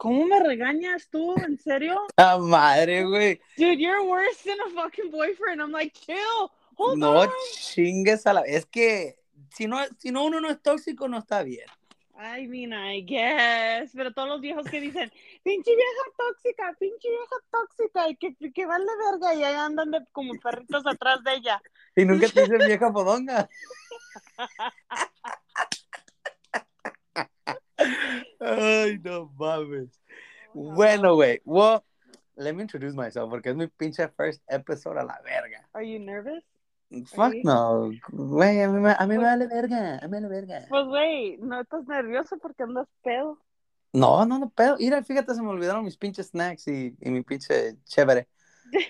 ¿Cómo me regañas tú? ¿En serio? ¡Ah, madre, güey! Dude, you're worse than a fucking boyfriend. I'm like, chill. Hold No on. chingues a la... Es que si no, si no uno no es tóxico, no está bien. I mean, I guess. Pero todos los viejos que dicen, pinche vieja tóxica, pinche vieja tóxica, y que, que vale verga, y ahí andan de- como perritos atrás de ella. Y nunca te dicen vieja podonga. Ay, no mames. Bueno, güey. Well, let me introduce myself porque es mi pinche first episode a la verga. Are you nervous? Fuck Sí. no. Güey, a mí, me- a mí me vale verga. A mí me vale verga. Pues, güey, no estás nervioso porque andas pedo. No, no, no, pero, mira, fíjate, se me olvidaron mis pinches snacks y, y mi pinche chévere.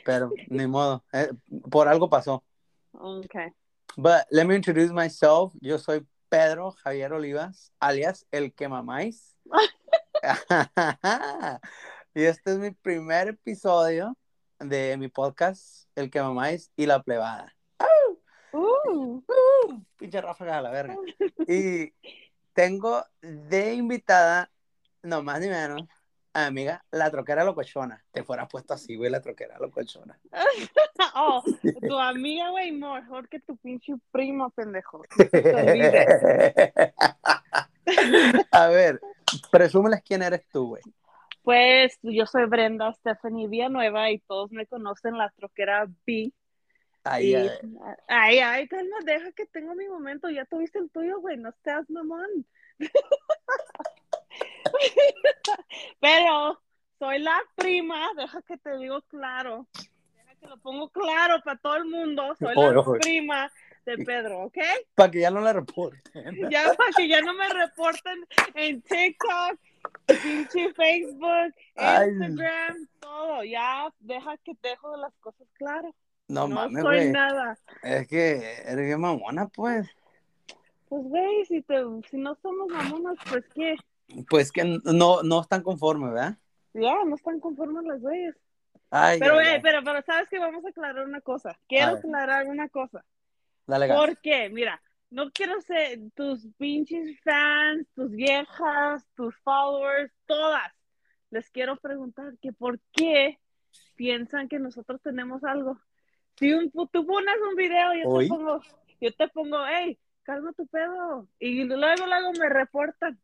Pero, ni modo, eh, por algo pasó. Okay. But let me introduce myself. Yo soy Pedro Javier Olivas, alias El Que Mamáis. y este es mi primer episodio de mi podcast, El Que Mamáis y la Plebada. Uh, Uh, pinche ráfaga a la verga. Y tengo de invitada, no más ni menos, amiga, la troquera locochona. Te fuera puesto así, güey, la troquera locochona. oh, tu amiga, güey, mejor que tu pinche prima, pendejo. Te a ver, presúmeles quién eres tú, güey. Pues yo soy Brenda Stephanie Villanueva y todos me conocen la troquera B. Ahí, Y- ahí. ay, ay, calma, deja que tengo mi momento. Ya tuviste el tuyo, güey, no seas mamón. Pero soy la prima, deja que te digo claro. Deja que lo pongo claro para todo el mundo. Soy la prima de Pedro, ¿ok? Para que ya no la reporten. Ya para que ya no me reporten en TikTok, pinche Facebook, Ay. Instagram, todo. Ya deja que dejo las cosas claras. No, No mames, soy nada. Es que eres bien mamona, pues. Pues güey, si, te, si no somos mamonas, pues qué. Pues que no, no están conformes, ¿verdad? Ya, no están conformes las güeyes. Ay, Pero, ay, ay. pero, pero, ¿sabes que Vamos a aclarar una cosa. Quiero aclarar una cosa. Dale. ¿Por qué? Mira, no quiero ser tus pinches fans, tus viejas, tus followers, todas. Les quiero preguntar que por qué piensan que nosotros tenemos algo. Si un, tú pones un video, yo Hoy. te pongo, yo te pongo, hey, calma tu pedo. Y luego, luego me reportan.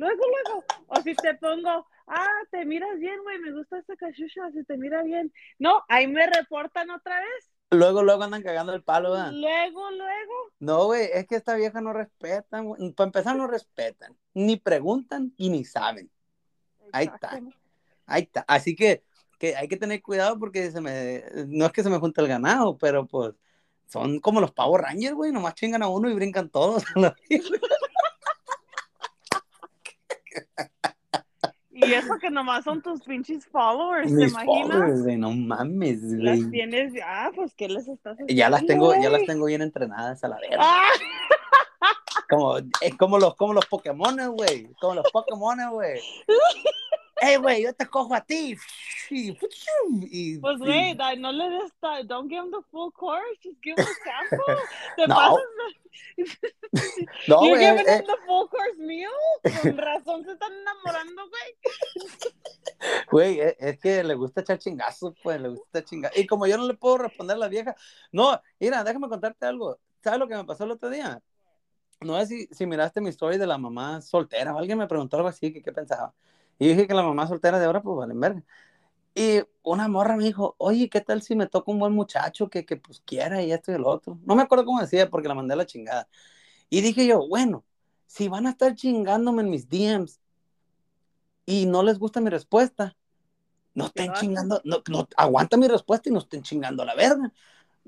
Luego, luego. O si te pongo, ah, te miras bien, güey, me gusta esta cachucha, si te mira bien. No, ahí me reportan otra vez. Luego, luego andan cagando el palo, ¿verdad? Luego, luego. No, güey, es que esta vieja no respetan, güey. Para empezar, no respetan. Ni preguntan y ni saben. Ahí está. Ahí está. Así que, que hay que tener cuidado porque se me, no es que se me junte el ganado, pero pues son como los Power Rangers, güey. Nomás chingan a uno y brincan todos. Y eso que nomás son tus pinches followers, ¿te imaginas? followers, no mames, güey. Las tienes, ah, pues ¿qué les estás haciendo? Ya las tengo, ya las tengo bien entrenadas a la verga. Ah, Como, es como los, como los Pokémon, güey. Como los Pokémon, güey. Ey, güey, yo te cojo a ti. Y, y- pues güey, no le des, don't give them the full course, just give them a sample. Te No, pasas no, you're giving eh, them the full course meal. Con razón se están enamorando, güey. Güey, es, es que le gusta echar chingazos, pues, le gusta chingar. Y como yo no le puedo responder a la vieja, no, mira, déjame contarte algo. ¿Sabes lo que me pasó el otro día? No sé si, si miraste mi story de la mamá soltera, o alguien me preguntó algo así, que qué pensaba. Y dije que la mamá soltera de ahora, pues, valen verga. Y una morra me dijo, oye, ¿qué tal si me toca un buen muchacho que, que pues quiera y esto y el otro? No me acuerdo cómo decía porque la mandé a la chingada. Y dije yo, bueno, si van a estar chingándome en mis DMs y no les gusta mi respuesta, no estén chingando, no, no, aguanta mi respuesta y no estén chingando la verga,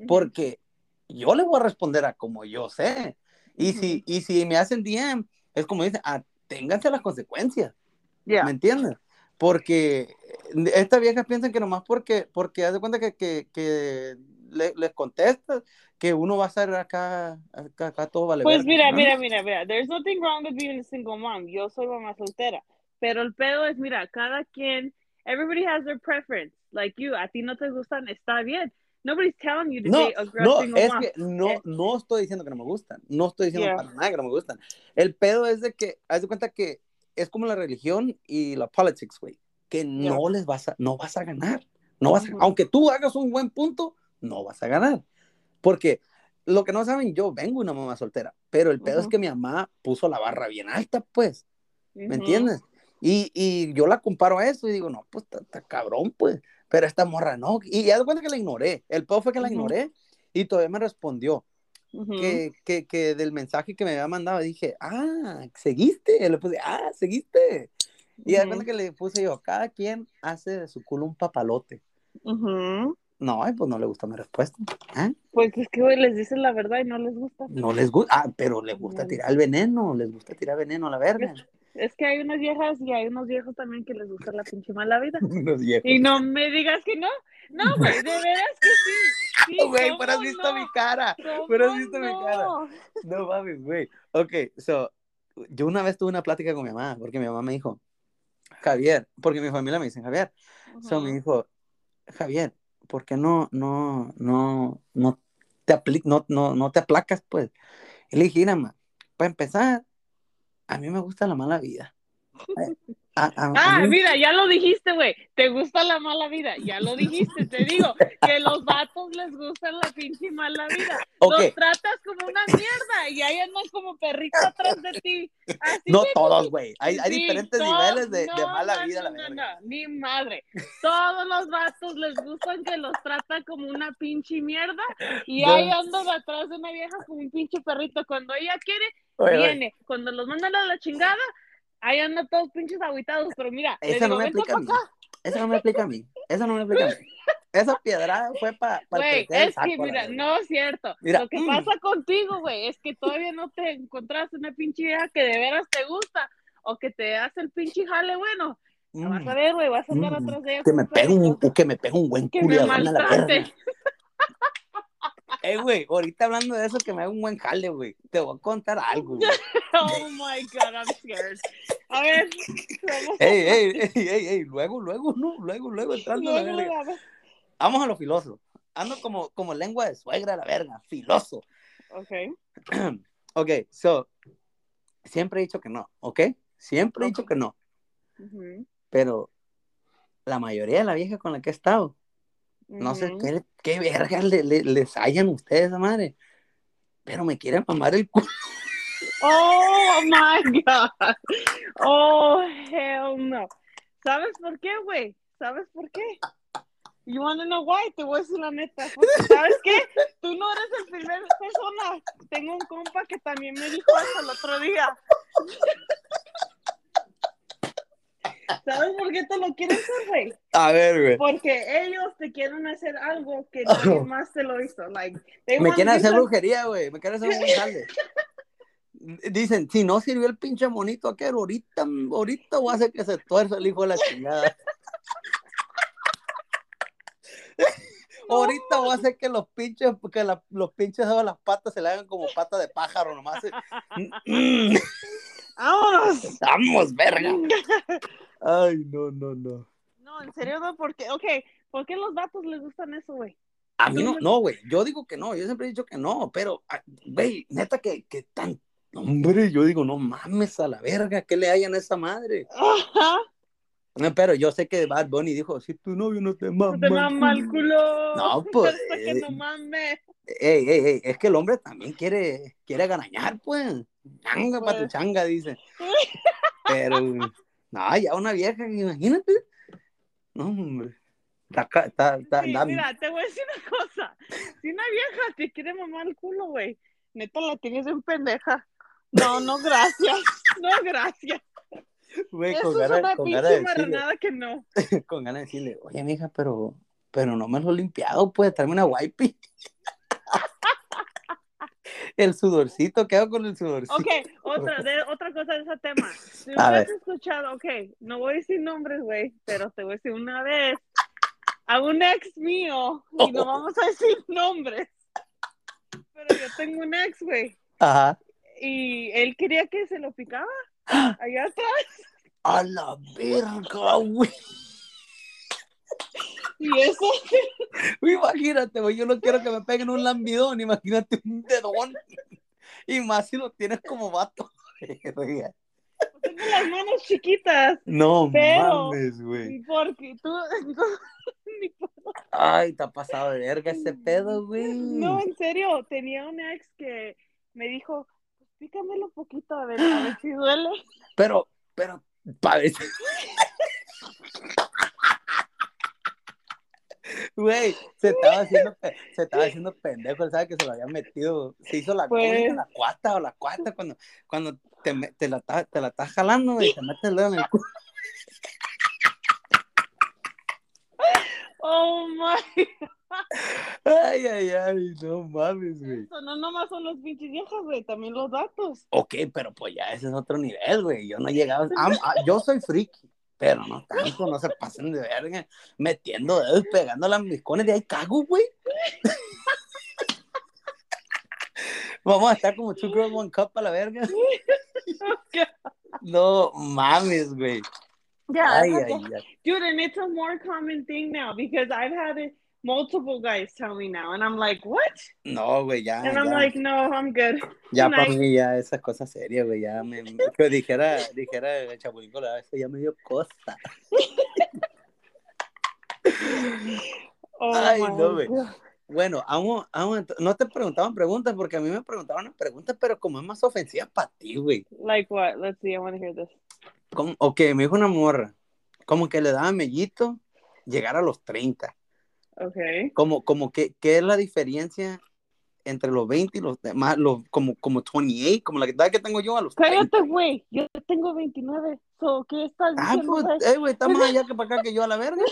porque yo le voy a responder a como yo sé. Y, si, y si me hacen DM, es como dice, aténganse a las consecuencias. Ya. ¿Me entiendes? Porque estas viejas piensan que nomás porque, porque haz de cuenta que, que, que le- les contestas, que uno va a estar acá, acá, acá todo vale Pues mira, ¿no? mira, mira, mira. There's nothing wrong with being a single mom. Yo soy mamá soltera. Pero el pedo es, mira, cada quien, everybody has their preference. Like you, a ti no te gustan, está bien. Nobody's telling you to No, date a girl no, single es mom. que no, Eh. no estoy diciendo que no me gustan, no estoy diciendo Yeah. para nada que no me gustan. El pedo es de que, haz de cuenta que es como la religión y la politics, güey, que no les vas a, no vas a ganar. No vas a, aunque tú hagas un buen punto, no vas a ganar. Porque lo que no saben, yo vengo una mamá soltera, pero el pedo es que mi mamá puso la barra bien alta, pues. ¿Me entiendes? Y, y, yo la comparo a eso y digo, no, pues está cabrón, pues. Pero esta morra no. Y ya de cuenta que la ignoré. El pedo fue que la ignoré y todavía me respondió. Que, que, que, del mensaje que me había mandado dije, ah, seguiste. Le puse, ah, seguiste. Y de cuenta que le puse yo, cada quien hace de su culo un papalote. No, pues no le gusta mi respuesta. ¿eh? Pues es que hoy les dicen la verdad y no les gusta. No les gusta, ah, pero les gusta tirar el veneno, les gusta tirar veneno a la verga. Es que hay unas viejas y hay unos viejos también que les gusta la pinche mala vida. y no me digas que no. No, güey, de veras que sí. sí güey, pero has visto mi cara. Pero has visto mi cara. No mames, güey. Ok, so, yo una vez tuve una plática con mi mamá, porque mi mamá me dijo, Javier, porque mi familia me dice, Javier. So me dijo, Javier, ¿por qué no, no, no, no te no, no, no te aplacas, pues? Y le dije, mira, para empezar, a mí me gusta la mala vida. ah, mira, ya lo dijiste, güey. Te gusta la mala vida. Ya lo dijiste, te digo. Que los vatos les gusta la pinche mala vida. Los tratas como una mierda y ahí andan como perrito atrás de ti. no todos, güey. Hay, hay diferentes niveles de, de mala vida. No, no, ni madre. Todos los vatos les gustan que los trata como una pinche mierda y ahí andan atrás de una vieja como un pinche perrito. Cuando ella quiere, viene. Cuando los mandan a la chingada, ahí andan todos pinches aguitados, pero mira, eso no me explica a mí. Eso no me explica a mí. Eso no me explica a mí. Esa piedra fue para pa Güey, es que, mira, no es cierto. Lo que mm. pasa contigo, güey, es que todavía no te encontraste una pinche vieja que de veras te gusta o que te hace el pinche jale bueno. vas a mm. ver, güey, vas a andar mm. atrás de ella. Que me pegue un, que me pegue un buen culo a la verga. Eh, güey, ahorita hablando de eso, que me haga un buen jale, güey. Te voy a contar algo, güey. oh my God, I'm scared. A ver. Ey, ey, ey, ey, ey, luego, luego, no, luego, luego entrando luego, la verga. Vamos a lo filoso. Ando como, como lengua de suegra, la verga, filoso. Ok. ok, so, siempre he dicho que no, ¿ok? Siempre he dicho que no. Pero la mayoría de la vieja con la que he estado, no sé qué, qué verga le, les hayan ustedes, madre. Pero me quieren mamar el culo. Oh my God. Oh, hell no. ¿Sabes por qué, güey? ¿Sabes por qué? You wanna know why? Te voy a decir la neta. ¿Sabes qué? Tú no eres el primer persona. Tengo un compa que también me dijo eso el otro día. ¿Sabes por qué te lo quieren hacer, güey? A ver, güey. Porque ellos te quieren hacer algo que nadie más te lo hizo. Like, me quieren hacer brujería, güey. Me quieren hacer un jale. Dicen, si no sirvió el pinche monito aquel, ahorita, ahorita voy a hacer que se tuerza el hijo de la chingada. Ahorita voy a hacer que los pinches, porque los pinches de las patas se le hagan como patas de pájaro nomás. ¡Vámonos! ¡Vamos, verga! Ay, no, no, no. No, en serio, no, porque, ok, ¿por qué los vatos les gustan eso, güey? A mí no, no, güey, yo digo que no, yo siempre he dicho que no, pero, ah, güey, neta que, que tan, hombre, yo digo, no mames a la verga, ¿qué le hayan a esa madre? Ajá. No, pero yo sé que Bad Bunny dijo, si tu novio no te mama. No te mama el culo. No, pues. que no mames. Ey, ey, ey, es que el hombre también quiere, quiere ganañar, pues. Changa para tu pues. changa, dice. Pero, no, ya una vieja, imagínate. No, hombre. Está, está, está, mira, te voy a decir una cosa. Si una vieja te quiere mamar el culo, güey, neta la tienes en pendeja. No, no, gracias. No, gracias. Güey, con ganas, es una con pinche marranada que no. Con ganas de decirle, oye, mija, pero, pero no me lo he limpiado, puede traerme una wipey el sudorcito, ¿qué hago con el sudorcito? Ok, otra, de, otra cosa de ese tema. Si no has escuchado, ok, no voy a decir nombres, güey, pero te voy a decir una vez a un ex mío, y no vamos a decir nombres, pero yo tengo un ex, güey. Ajá. Y él quería que se lo picaba allá atrás. A la verga, güey. Y eso. Imagínate, güey, yo no quiero que me peguen un lambidón, imagínate un dedón. Y más si lo tienes como vato. Tengo las manos chiquitas. No Pero- mames, güey. Porque tú. Ay, te ha pasado de verga ese pedo, güey. No, en serio, tenía un ex que me dijo, pícamelo un poquito a ver, a ver si duele. Pero, pero, parece. Güey, se estaba haciendo, se estaba haciendo pendejo, él sabe que se lo había metido, se hizo la Pues- la cuarta o la cuarta cuando, cuando te, te la estás te la estás jalando, güey, te metes el dedo en el culo. Oh my. Ay, ay, ay, no mames, güey. Eso no nomás son los pinches viejas, güey, también los datos. Ok, pero pues ya ese es otro nivel, güey. Yo no he llegado. am- ah, yo soy friki, pero no tanto, no se pasen de verga. Metiendo dedos, pegando las miscones de ahí cago, güey. Vamos a estar como Two Girls One Cup a la verga. No mames, güey. Yeah, Ay, ay, ay. dude, and it's a more common thing now because I've had it multiple guys tell me now, and I'm like, what? No, güey, ya. And I'm ya. like, no, I'm good. Ya para mí ya esas cosas serias, güey, ya me, que dijera, dijera el Chapulín Colorado, eso ya me dio costa. Oh Ay, no, güey. Bueno, vamos, vamos, no te preguntaban preguntas porque a mí me preguntaban preguntas, pero como es más ofensiva para ti, güey. Like what? Let's see. I want to hear this. Como- Ok, me dijo una morra, como que le daba mellito llegar a los 30. Okay. Como, como que, ¿qué es la diferencia entre los 20 y los demás, los, como, como 28, como la edad que tengo yo a los 30? Cállate, güey. Yo tengo 29. So, ¿qué estás Ah, diciendo, pues, güey? eh, güey, está más allá que para acá que yo a la verga.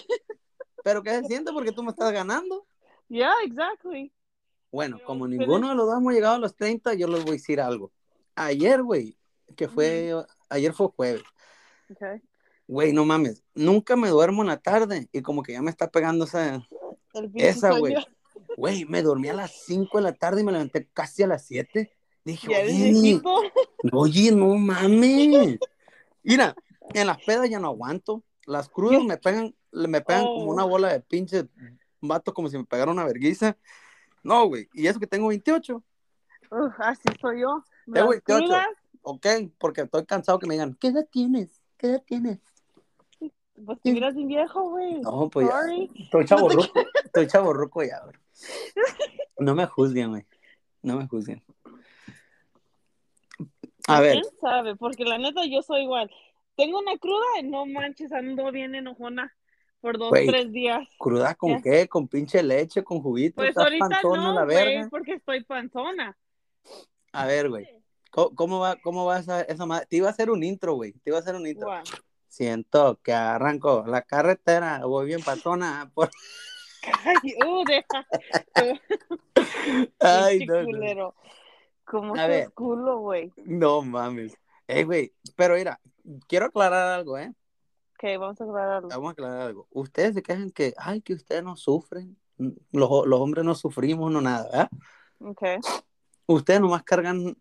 Pero ¿qué se siente? Porque tú me estás ganando. Yeah, exactly. Bueno, Pero como ninguno de los dos hemos llegado a los 30, yo les voy a decir algo. Ayer, güey, que fue, ayer fue jueves. Okay. Güey, no mames, nunca me duermo en la tarde y como que ya me está pegando esa... Esa, güey. Güey, me dormí a las 5 de la tarde y me levanté casi a las 7. Dije, oye, oye, no mames. Mira, en las pedas ya no aguanto. Las crudas me pegan, me pegan Oh. como una bola de pinche vato, como si me pegara una verguiza. No, güey, y eso que tengo 28. Uf, así soy yo. Eh, Las güey, te ocho. crudas, Ok, porque estoy cansado que me digan, ¿qué edad tienes? ¿Qué edad tienes? Pues te miras bien viejo, güey. No, pues ya. Estoy chavo Estoy chavo ya, güey. No me juzguen, güey. No me juzguen. A ver, ¿Quién sabe? Porque la neta yo soy igual. Tengo una cruda y no manches, ando bien enojona por dos, Güey. tres días. ¿cruda con Ya. qué? ¿Con pinche leche? ¿Con juguito? Pues ¿Estás ahorita panzona no, la verga? porque estoy panzona. A ver, güey. ¿Cómo, cómo va, cómo va esa, esa madre? Te iba a hacer un intro, güey. Te iba a hacer un intro. Guau. Siento que arranco la carretera, voy bien patona. Por... Ay, uh, deja. Ay, no, no. ¿Cómo A ver. culo, güey? No mames. Eh, güey, pero mira, quiero aclarar algo, ¿eh? Ok, vamos a aclararlo. Vamos a aclarar algo. Ustedes se quejan que, ay, que ustedes no sufren. Los, los hombres no sufrimos, no nada, ¿verdad? Ok. Ustedes nomás cargan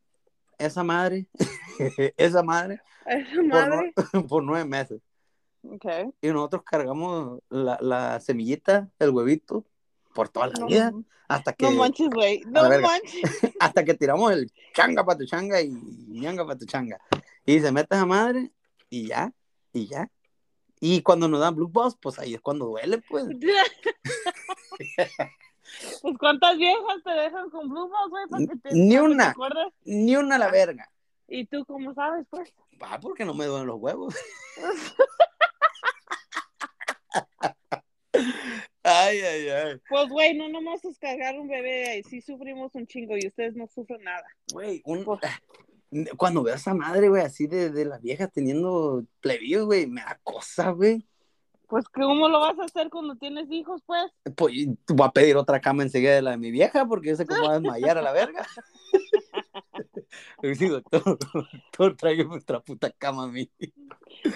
esa madre, esa madre, Esa por, por nueve meses. Ok. Y nosotros cargamos la, la semillita, el huevito, por toda la No, vida, hasta que, no manches, güey. No verga. manches. hasta que tiramos el changa para tu changa y ñanga para tu changa. Y se mete esa madre y ya, y ya. Y cuando nos dan blue balls, pues ahí es cuando duele, pues. Pues cuántas viejas te dejan con balls, güey, para que te, Ni te una. acuerdes? Ni una a la verga. ¿Y tú cómo sabes, pues? Ah, porque no me duelen los huevos. ay, ay, ay. Pues, güey, no nomás es cargar un bebé, sí sufrimos un chingo y ustedes no sufren nada. Güey, un- Pues- cuando veo a esa madre, güey, así de, de las viejas teniendo plebillos, güey, me da cosa, güey. Pues, ¿cómo lo vas a hacer cuando tienes hijos, pues? Pues voy a pedir otra cama enseguida de la de mi vieja porque yo sé cómo va a desmayar a la verga. Le digo, doctor, doctor, tráigame otra puta cama a mí.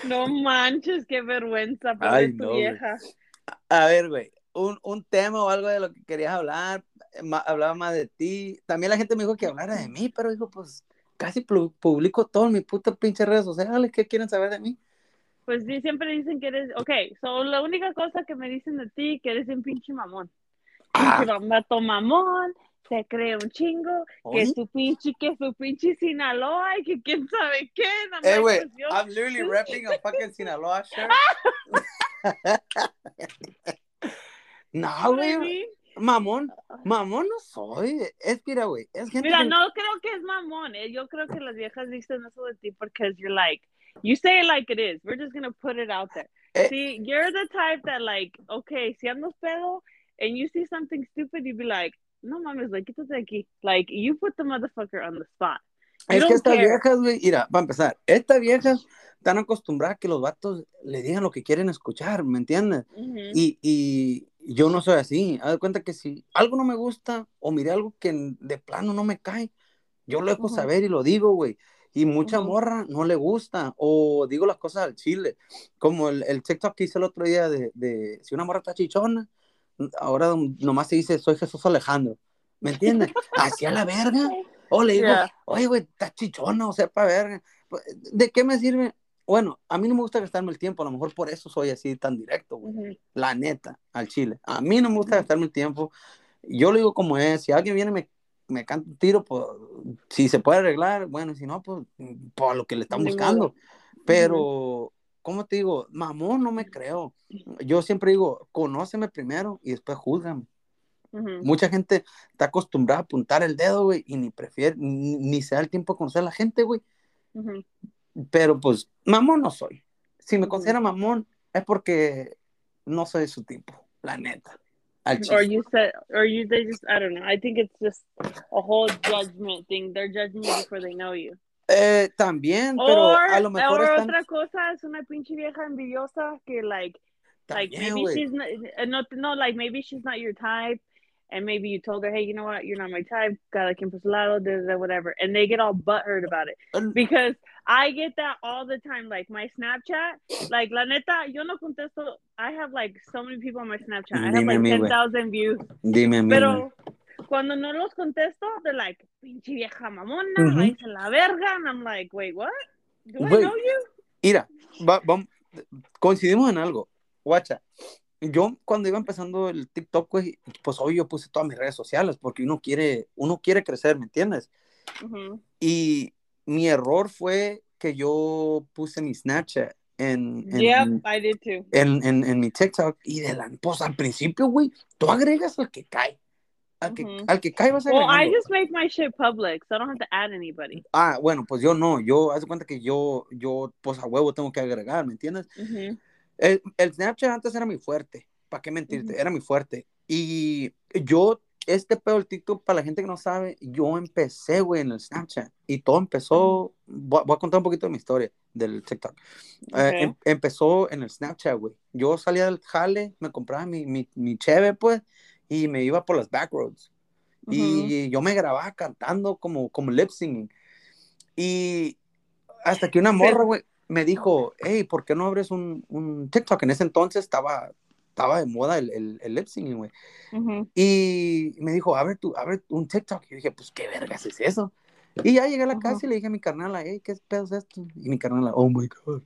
No manches, qué vergüenza, pero Ay, tu no, vieja. A ver, güey, un, un tema o algo de lo que querías hablar, ma- hablaba más de ti. También la gente me dijo que hablara de mí, pero dijo, pues casi pu- publico todo en mi puta pinche redes sociales. ¿Qué quieren saber de mí? Pues siempre dicen que eres, ok, so la única cosa que me dicen de ti, que eres un pinche mamón. Ah. Pinche vato mamón, se cree un chingo, que Oye. su pinche, que su pinche Sinaloa y que quién sabe qué. I'm Eh, güey, pues I'm literally rapping a fucking Sinaloa shirt. no, I güey, mamón, mamón no soy. Es que, mira, güey, es gente Mira, que- no creo que es mamón. eh. Yo creo que las viejas dicen eso de ti porque you're like, you say it like it is. We're just gonna put it out there. Eh. See, you're the type that like, okay, si andas pedo and you see something stupid, you'd be like, no mames, like, quítate de aquí. Like, you put the motherfucker on the spot. You Es que estas care. viejas, güey, mira, para empezar, estas viejas están acostumbradas a que los vatos le digan lo que quieren escuchar, ¿me entiendes? Y, y yo no soy así. Haz de cuenta que si algo no me gusta o miré algo que de plano no me cae, yo lo dejo saber y lo digo, güey. Y mucha morra no le gusta o digo las cosas al chile. Como el, el TikTok que hice el otro día de, de si una morra está chichona, ahora nomás se dice soy Jesús Alejandro. ¿Me entiendes? Hacia la verga. O le digo, Yeah. oye, güey, está chichona, o sea, para verga. ¿De qué me sirve? Bueno, a mí no me gusta gastarme el tiempo, a lo mejor por eso soy así tan directo, güey. Ujú. La neta, al chile. A mí no me gusta gastarme el tiempo. Yo lo digo como es. Si alguien viene y me, me canta un tiro, pues si se puede arreglar, bueno, si no, pues por lo que le están buscando. Pero, ¿cómo te digo? Mamón, no me creo. Yo siempre digo, conóceme primero y después júzgame. Mucha gente está acostumbrada a apuntar el dedo, güey, y ni prefiere, ni, ni se da el tiempo a conocer a la gente, güey. Pero pues, mamón no soy. Si me considera mamón, es porque no soy de su tipo, la neta. Al Or you said, or you, they just, I don't know. I think it's just a whole judgment thing. They're judging you before they know you. Eh, también, pero Or, a lo mejor or están... otra cosa es una pinche vieja envidiosa que like like maybe güey. she's not uh, no, no like maybe she's not your type and maybe you told her hey you know what? You're not my type. Cada quien por su lado da, da, da, whatever. And they get all butthurt about it. Because I get that all the time. Like my Snapchat like la neta yo no contesto. I have like so many people on my Snapchat. I have Dime like güey. 10,000 views. Dime a mí, pero cuando no los contesto they're like pinche vieja mamona váyanse a la verga. And I'm like wait what? Do I Güey. know you? Mira, va- vam- coincidimos en algo. Guacha, yo cuando iba empezando el TikTok, güey, pues hoy yo puse todas mis redes sociales porque uno quiere, uno quiere crecer, ¿me entiendes? Ujú. Y mi error fue que yo puse mi Snapchat en, en, Yep, I did too. en, en- en mi TikTok y de la, pues al principio, güey, tú agregas al que cae. Al que, Ujú. al que cae vas Well, I just make my shit public, so I don't have to add anybody. Ah, bueno, pues yo no, yo, haz de cuenta que yo, yo, pues a huevo tengo que agregar, ¿me entiendes? Ujú. El, el Snapchat antes era muy fuerte, ¿para qué mentirte? Era muy fuerte. Y yo, este pedo del TikTok, para la gente que no sabe, yo empecé, güey, en el Snapchat. Y todo empezó, voy, a- voy a contar un poquito de mi historia del TikTok. Eh, em- empezó en el Snapchat, güey. Yo salía del jale, me compraba mi, mi, mi cheve, pues, y me iba por las backroads. Y yo me grababa cantando como, como lip singing. Y hasta que una morra, güey, me dijo, hey, ¿por qué no abres un, un TikTok? En ese entonces estaba, estaba de moda el, el, el lip güey. Y me dijo, abre, tu, abre un TikTok. Y yo dije, pues, ¿qué vergas es eso? Y ya llegué a la casa y le dije a mi carnala, hey, ¿qué pedo es esto? Y mi carnala, oh my God.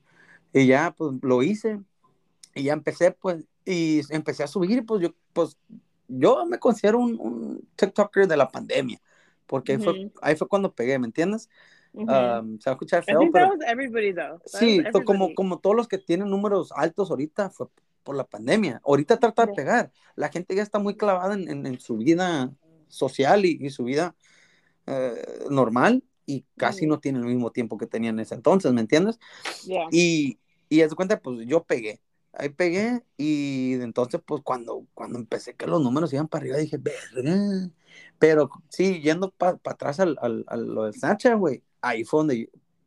Y ya, pues, lo hice. Y ya empecé, pues, y empecé a subir, pues, yo, pues, yo me considero un, un TikToker de la pandemia. Porque ahí, fue, ahí fue cuando pegué, ¿me entiendes? Um, se va a escuchar feo, pero everybody though. Sí, como, como todos los que tienen números altos ahorita fue por la pandemia. Ahorita trata de pegar. La gente ya está muy clavada en, en- en su vida social y, y su vida eh, normal y casi no tienen el mismo tiempo que tenían en ese entonces, ¿me entiendes? Yeah. Y, y de cuenta, pues yo pegué. Ahí pegué y entonces, pues cuando, cuando empecé que los números iban para arriba, dije, verga. Pero sí, yendo para atrás al, al, a lo del Snapchat, güey, ahí fue donde yo,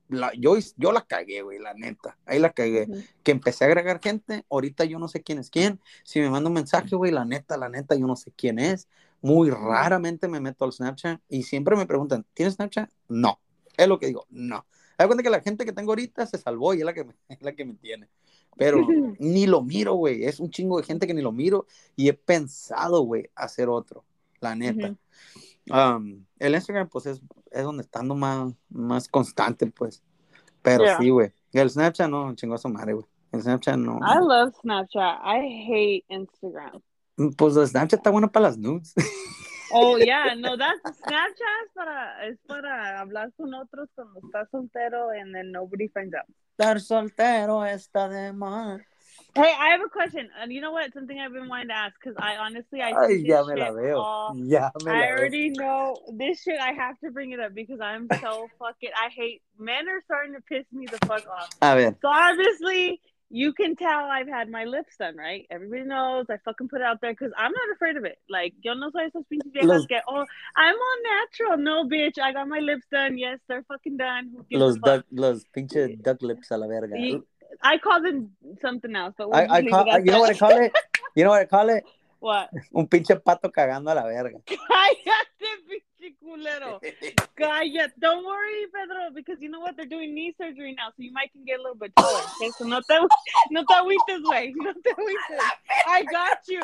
la, yo, yo la cagué, güey, la neta. Ahí la cagué. Ujú. Que empecé a agregar gente, ahorita yo no sé quién es quién. Si me manda un mensaje, güey, la neta, la neta, yo no sé quién es. Muy raramente me meto al Snapchat y siempre me preguntan, ¿tienes Snapchat? No. Es lo que digo, no. Da cuenta que la gente que tengo ahorita se salvó y es la que me, es la que me tiene. Pero ni lo miro, güey. Es un chingo de gente que ni lo miro y he pensado, güey, hacer otro, la neta. Ujú. Um, el Instagram, pues, es, es donde estando más, más constante, pues. Pero Yeah. sí, güey. El Snapchat no, chingó a su madre, güey. El Snapchat no. I love Snapchat. I hate Instagram. Pues el Snapchat está bueno para las nudes. Oh, yeah, no, that's Snapchat es para, es para hablar con otros cuando estás soltero and then nobody finds out. Estar soltero está de más. Hey, I have a question. And you know what? Something I've been wanting to ask because I honestly, I Ay, think ya this me la veo. all- Ya me I la veo. already know this shit. I have to bring it up because I'm so fucking. I hate men are starting to piss me the fuck off. A ver, So obviously, you can tell I've had my lips done, right? Everybody knows I fucking put it out there because I'm not afraid of it. Like, yo no soy esas pinches viejas que, oh, I'm all natural. No, bitch, I got my lips done. Yes, they're fucking done. Los, fuck? duck, los pinche duck lips a la verga. Y- I call them something else, but we'll I, I call, you know what I call it? You know what I call it? What? Un pinche pato cagando a la verga. Cállate, pinche culero. Cállate. Don't worry, Pedro, because you know what? They're doing knee surgery now, so you might can get a little bit taller. Okay, so no te, no te agüites, güey. No te agüites. I got you.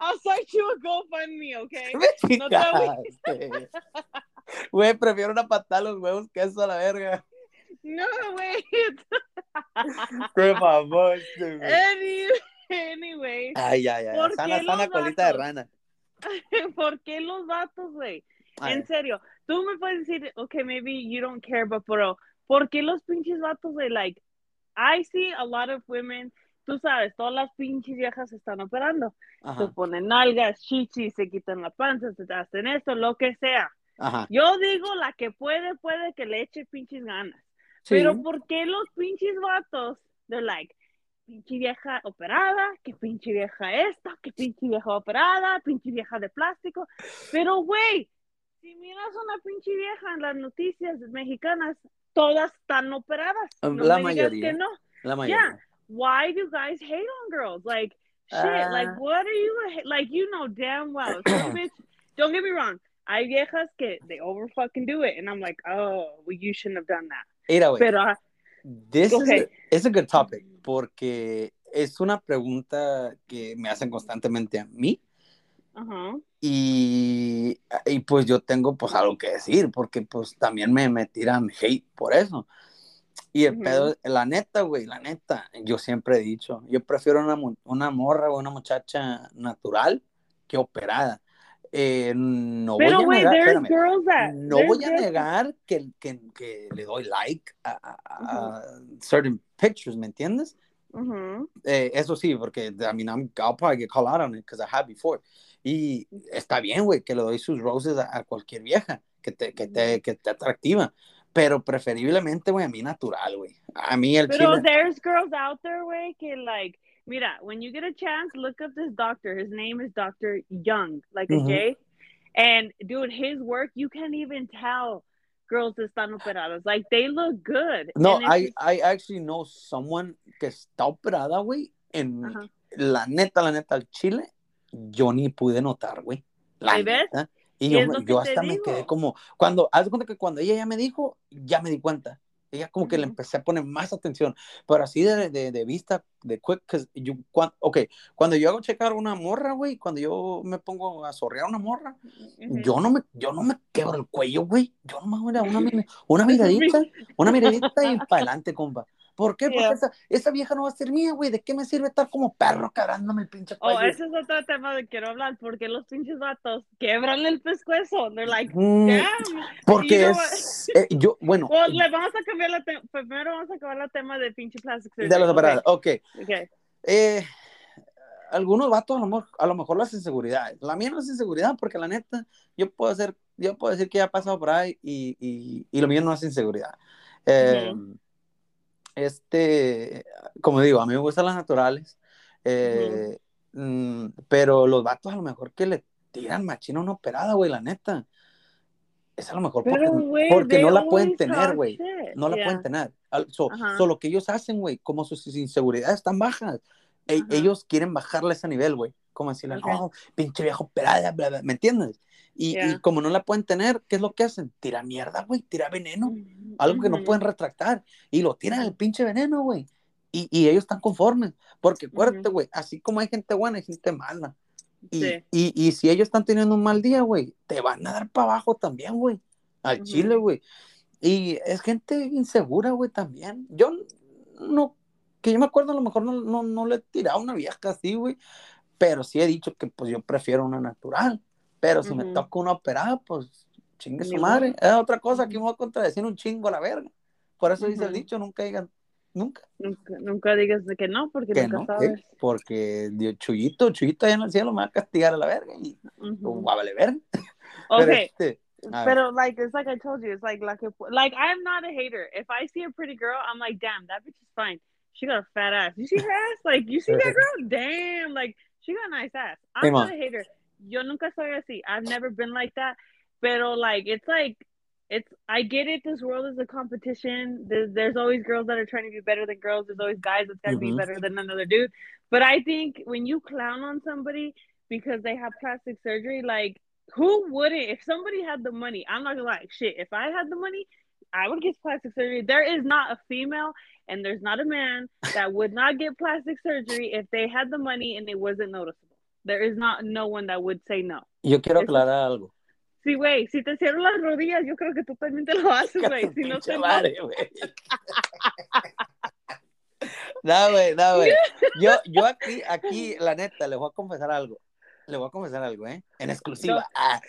I'll start you a GoFundMe, okay? Me No te chingaste. Güey, prefiero una patada a los huevos que eso a la verga. No, wait. Te mamaste, güey. Any, anyway, Ay, ya. ¿Por Sana, qué sana colita de rana. ¿por qué los vatos, güey? En serio, tú me puedes decir, okay, maybe you don't care, but pero, ¿por qué los pinches vatos de like, I see a lot of women, tú sabes, todas las pinches viejas se están operando, se ponen nalgas, chichis, se quitan la panza, se hacen esto, lo que sea. ajá. Yo digo, la que puede, puede que le eche pinches ganas. Sí. Pero ¿por qué los pinches vatos, they're like, pinche vieja operada, que pinche vieja esta, que pinche vieja operada, pinche vieja de plástico? Pero, güey, si miras una pinche vieja en las noticias mexicanas, todas están operadas. No La me digas mayoría. que no. La mayoría. Why do guys hate on girls? Like, shit, Ah. like, what are you, like, you know damn well. Bitch, don't get me wrong. Hay viejas que they over fucking do it, and I'm like, oh, well, you shouldn't have done that. Mira, güey. Pero, This is Okay. a, it's a good topic porque es una pregunta que me hacen constantemente a mí y, y pues yo tengo pues algo que decir porque pues también me, me tiran hate por eso. Y el pedo, la neta, güey, la neta, yo siempre he dicho, yo prefiero una, una morra o una muchacha natural que operada. Eh, no Pero, voy a negar, espérame, that. no voy a negar que, que, que le doy like a, a- a certain pictures, ¿me entiendes? Ujú. Eh, eso sí, porque I mean, I'm, I'll probably get called out on it because I have before. Y está bien, güey, que le doy sus roses a, a cualquier vieja que te, que te, que te atractiva. Pero preferiblemente, güey, a mí natural, güey. A mí el Pero chile. there's girls out there, güey, que like, mira, when you get a chance, look up this doctor. His name is Dr. Young, like a. J. And dude, his work, you can't even tell girls están operadas. Like they look good. No, I, I actually know someone que está operada, güey, en Ajá. la neta, la neta, al chile, yo ni pude notar, güey. La ¿Ahí ves? neta. Y ¿Y yo, yo hasta me quedé como, cuando, haz cuenta que cuando ella ya me dijo, ya me di cuenta. Ella como que le empecé a poner más atención, pero así de, de, de vista, de quick, cause you, cuan- ok, cuando yo hago checar una morra, güey, cuando yo me pongo a sorrear una morra, Ujú. yo no me, yo no me quebro el cuello, güey, yo nomás una, una miradita, una miradita y para adelante, compa. ¿Por qué? Porque Yeah. esa, esa vieja no va a ser mía, güey, ¿de qué me sirve estar como perro cagándome el pinche Oh, cuello? ese es otro tema de que quiero hablar, porque los pinches vatos quebran el pescuezo. They're like, Mm, damn. porque You know es, eh, yo, bueno, Well, le vamos a cambiar la te- primero vamos a acabar la tema de pinche plastic surgery. de los operados, ok. Okay. Eh, algunos vatos a lo, mejor, a lo mejor las inseguridades. La mía no es inseguridad porque la neta, yo puedo hacer, yo puedo decir que ya he pasado por ahí y, y, y lo mío no es inseguridad. Eh, Este, como digo, a mí me gustan las naturales, eh, mm, pero los vatos a lo mejor que le tiran machina una operada, güey, la neta. Es a lo mejor porque, porque no la pueden tener, güey. No la Yeah. pueden tener. So, so lo que ellos hacen, güey, como sus inseguridades están bajas, e- ellos quieren bajarle ese nivel, güey. Como decirle, no, pinche viejo operada, bla, bla", ¿me entiendes? Y, como no la pueden tener, ¿qué es lo que hacen? Tira mierda, güey, tira veneno, algo que no pueden retractar, y lo tiran el pinche veneno, güey. Y, y ellos están conformes, porque acuérdate, güey, así como hay gente buena, hay gente mala. Y, Sí. y, y si ellos están teniendo un mal día, güey, te van a dar para abajo también, güey. Al chile, güey. Y es gente insegura, güey, también. Yo no, que yo me acuerdo, a lo mejor no, no, no le he tirado una vieja así, güey. Pero sí he dicho que pues yo prefiero una natural. Pero si me Ujú. toca una operada, pues chingue su Ni madre. Es otra cosa que me voy a contradecir un chingo a la verga. Por eso dice el dicho, nunca digan, nunca. Nunca, nunca digas que no, porque Que nunca no, sabes. ¿eh? porque Dios, Chuyito, Chuyito allá en el cielo me va a castigar a la verga y Ujú. va a valer verga. Pero, Okay, este, a ver. pero like it's like I told you, it's like like if, like I'm not a hater. If I see a pretty girl, I'm like, damn, that bitch is fine. She got a fat ass. You see her ass? Like you see that girl? Damn, like she got a nice ass. I'm Hey, not a hater. Yo nunca soy así. I've never been like that. Pero like it's like it's I get it. This world is a competition. There's there's always girls that are trying to be better than girls. There's always guys that's gotta be Mhm. better than another dude. But I think when you clown on somebody because they have plastic surgery, like who wouldn't? If somebody had the money, I'm not gonna lie. Shit, if I had the money, I would get plastic surgery. There is not a female and there's not a man that would not get plastic surgery if they had the money and it wasn't noticeable. There is not no one that would say no. Yo quiero aclarar algo. Sí, güey, si te cierro las rodillas, yo creo que tú también te lo haces, güey. Si no te madre, güey. No, güey, no, güey. Yo, yo aquí, aquí, la neta, le voy a confesar algo. Le voy a confesar algo, ¿eh? En exclusiva. No. Ah,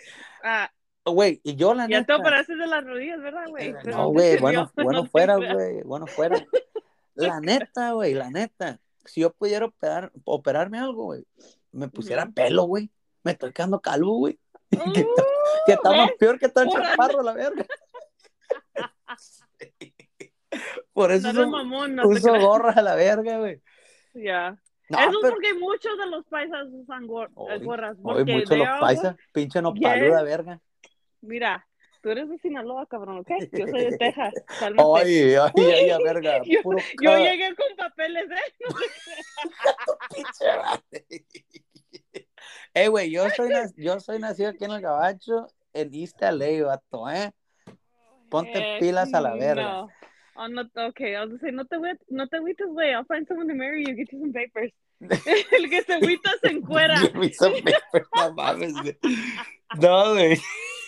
Ah, Güey, y yo la ya te neta. operaste de las rodillas, ¿verdad, güey? Eh, No, güey, bueno, bueno No fuera, güey, bueno fuera. La neta, güey, la neta. Si yo pudiera operar, operarme algo, güey, me pusiera Ujú. pelo, güey. Me estoy quedando calvo, güey. Uh, que, está, que está más peor que todo el Por chaparro, la verga. Por eso No uso, mamón, no uso creas. gorra a la verga, güey. Ya. No, Eso es pero porque muchos de los paisas usan gor- Hoy- eh, gorras. hoy Porque mucho they los are- paisas, pinche nopaluda, verga. Mira, tú eres de Sinaloa, cabrón, ¿ok? Yo soy de Texas. cálmate. Ay, ay, ay, a verga. Yo- Yo llegué con papeles, ¿eh? No pinche. Eh, güey, yo soy, yo soy nacido aquí en el Gabacho, en East LA, vato, ¿eh? Ponte Eh, pilas a la verga. No. Oh, no, okay, I was gonna say, no te, no te agüites, güey. I'll find someone to marry you, get you some papers. El que se agüita se encuera. Me hizo pepe, no mames, güey. No, güey.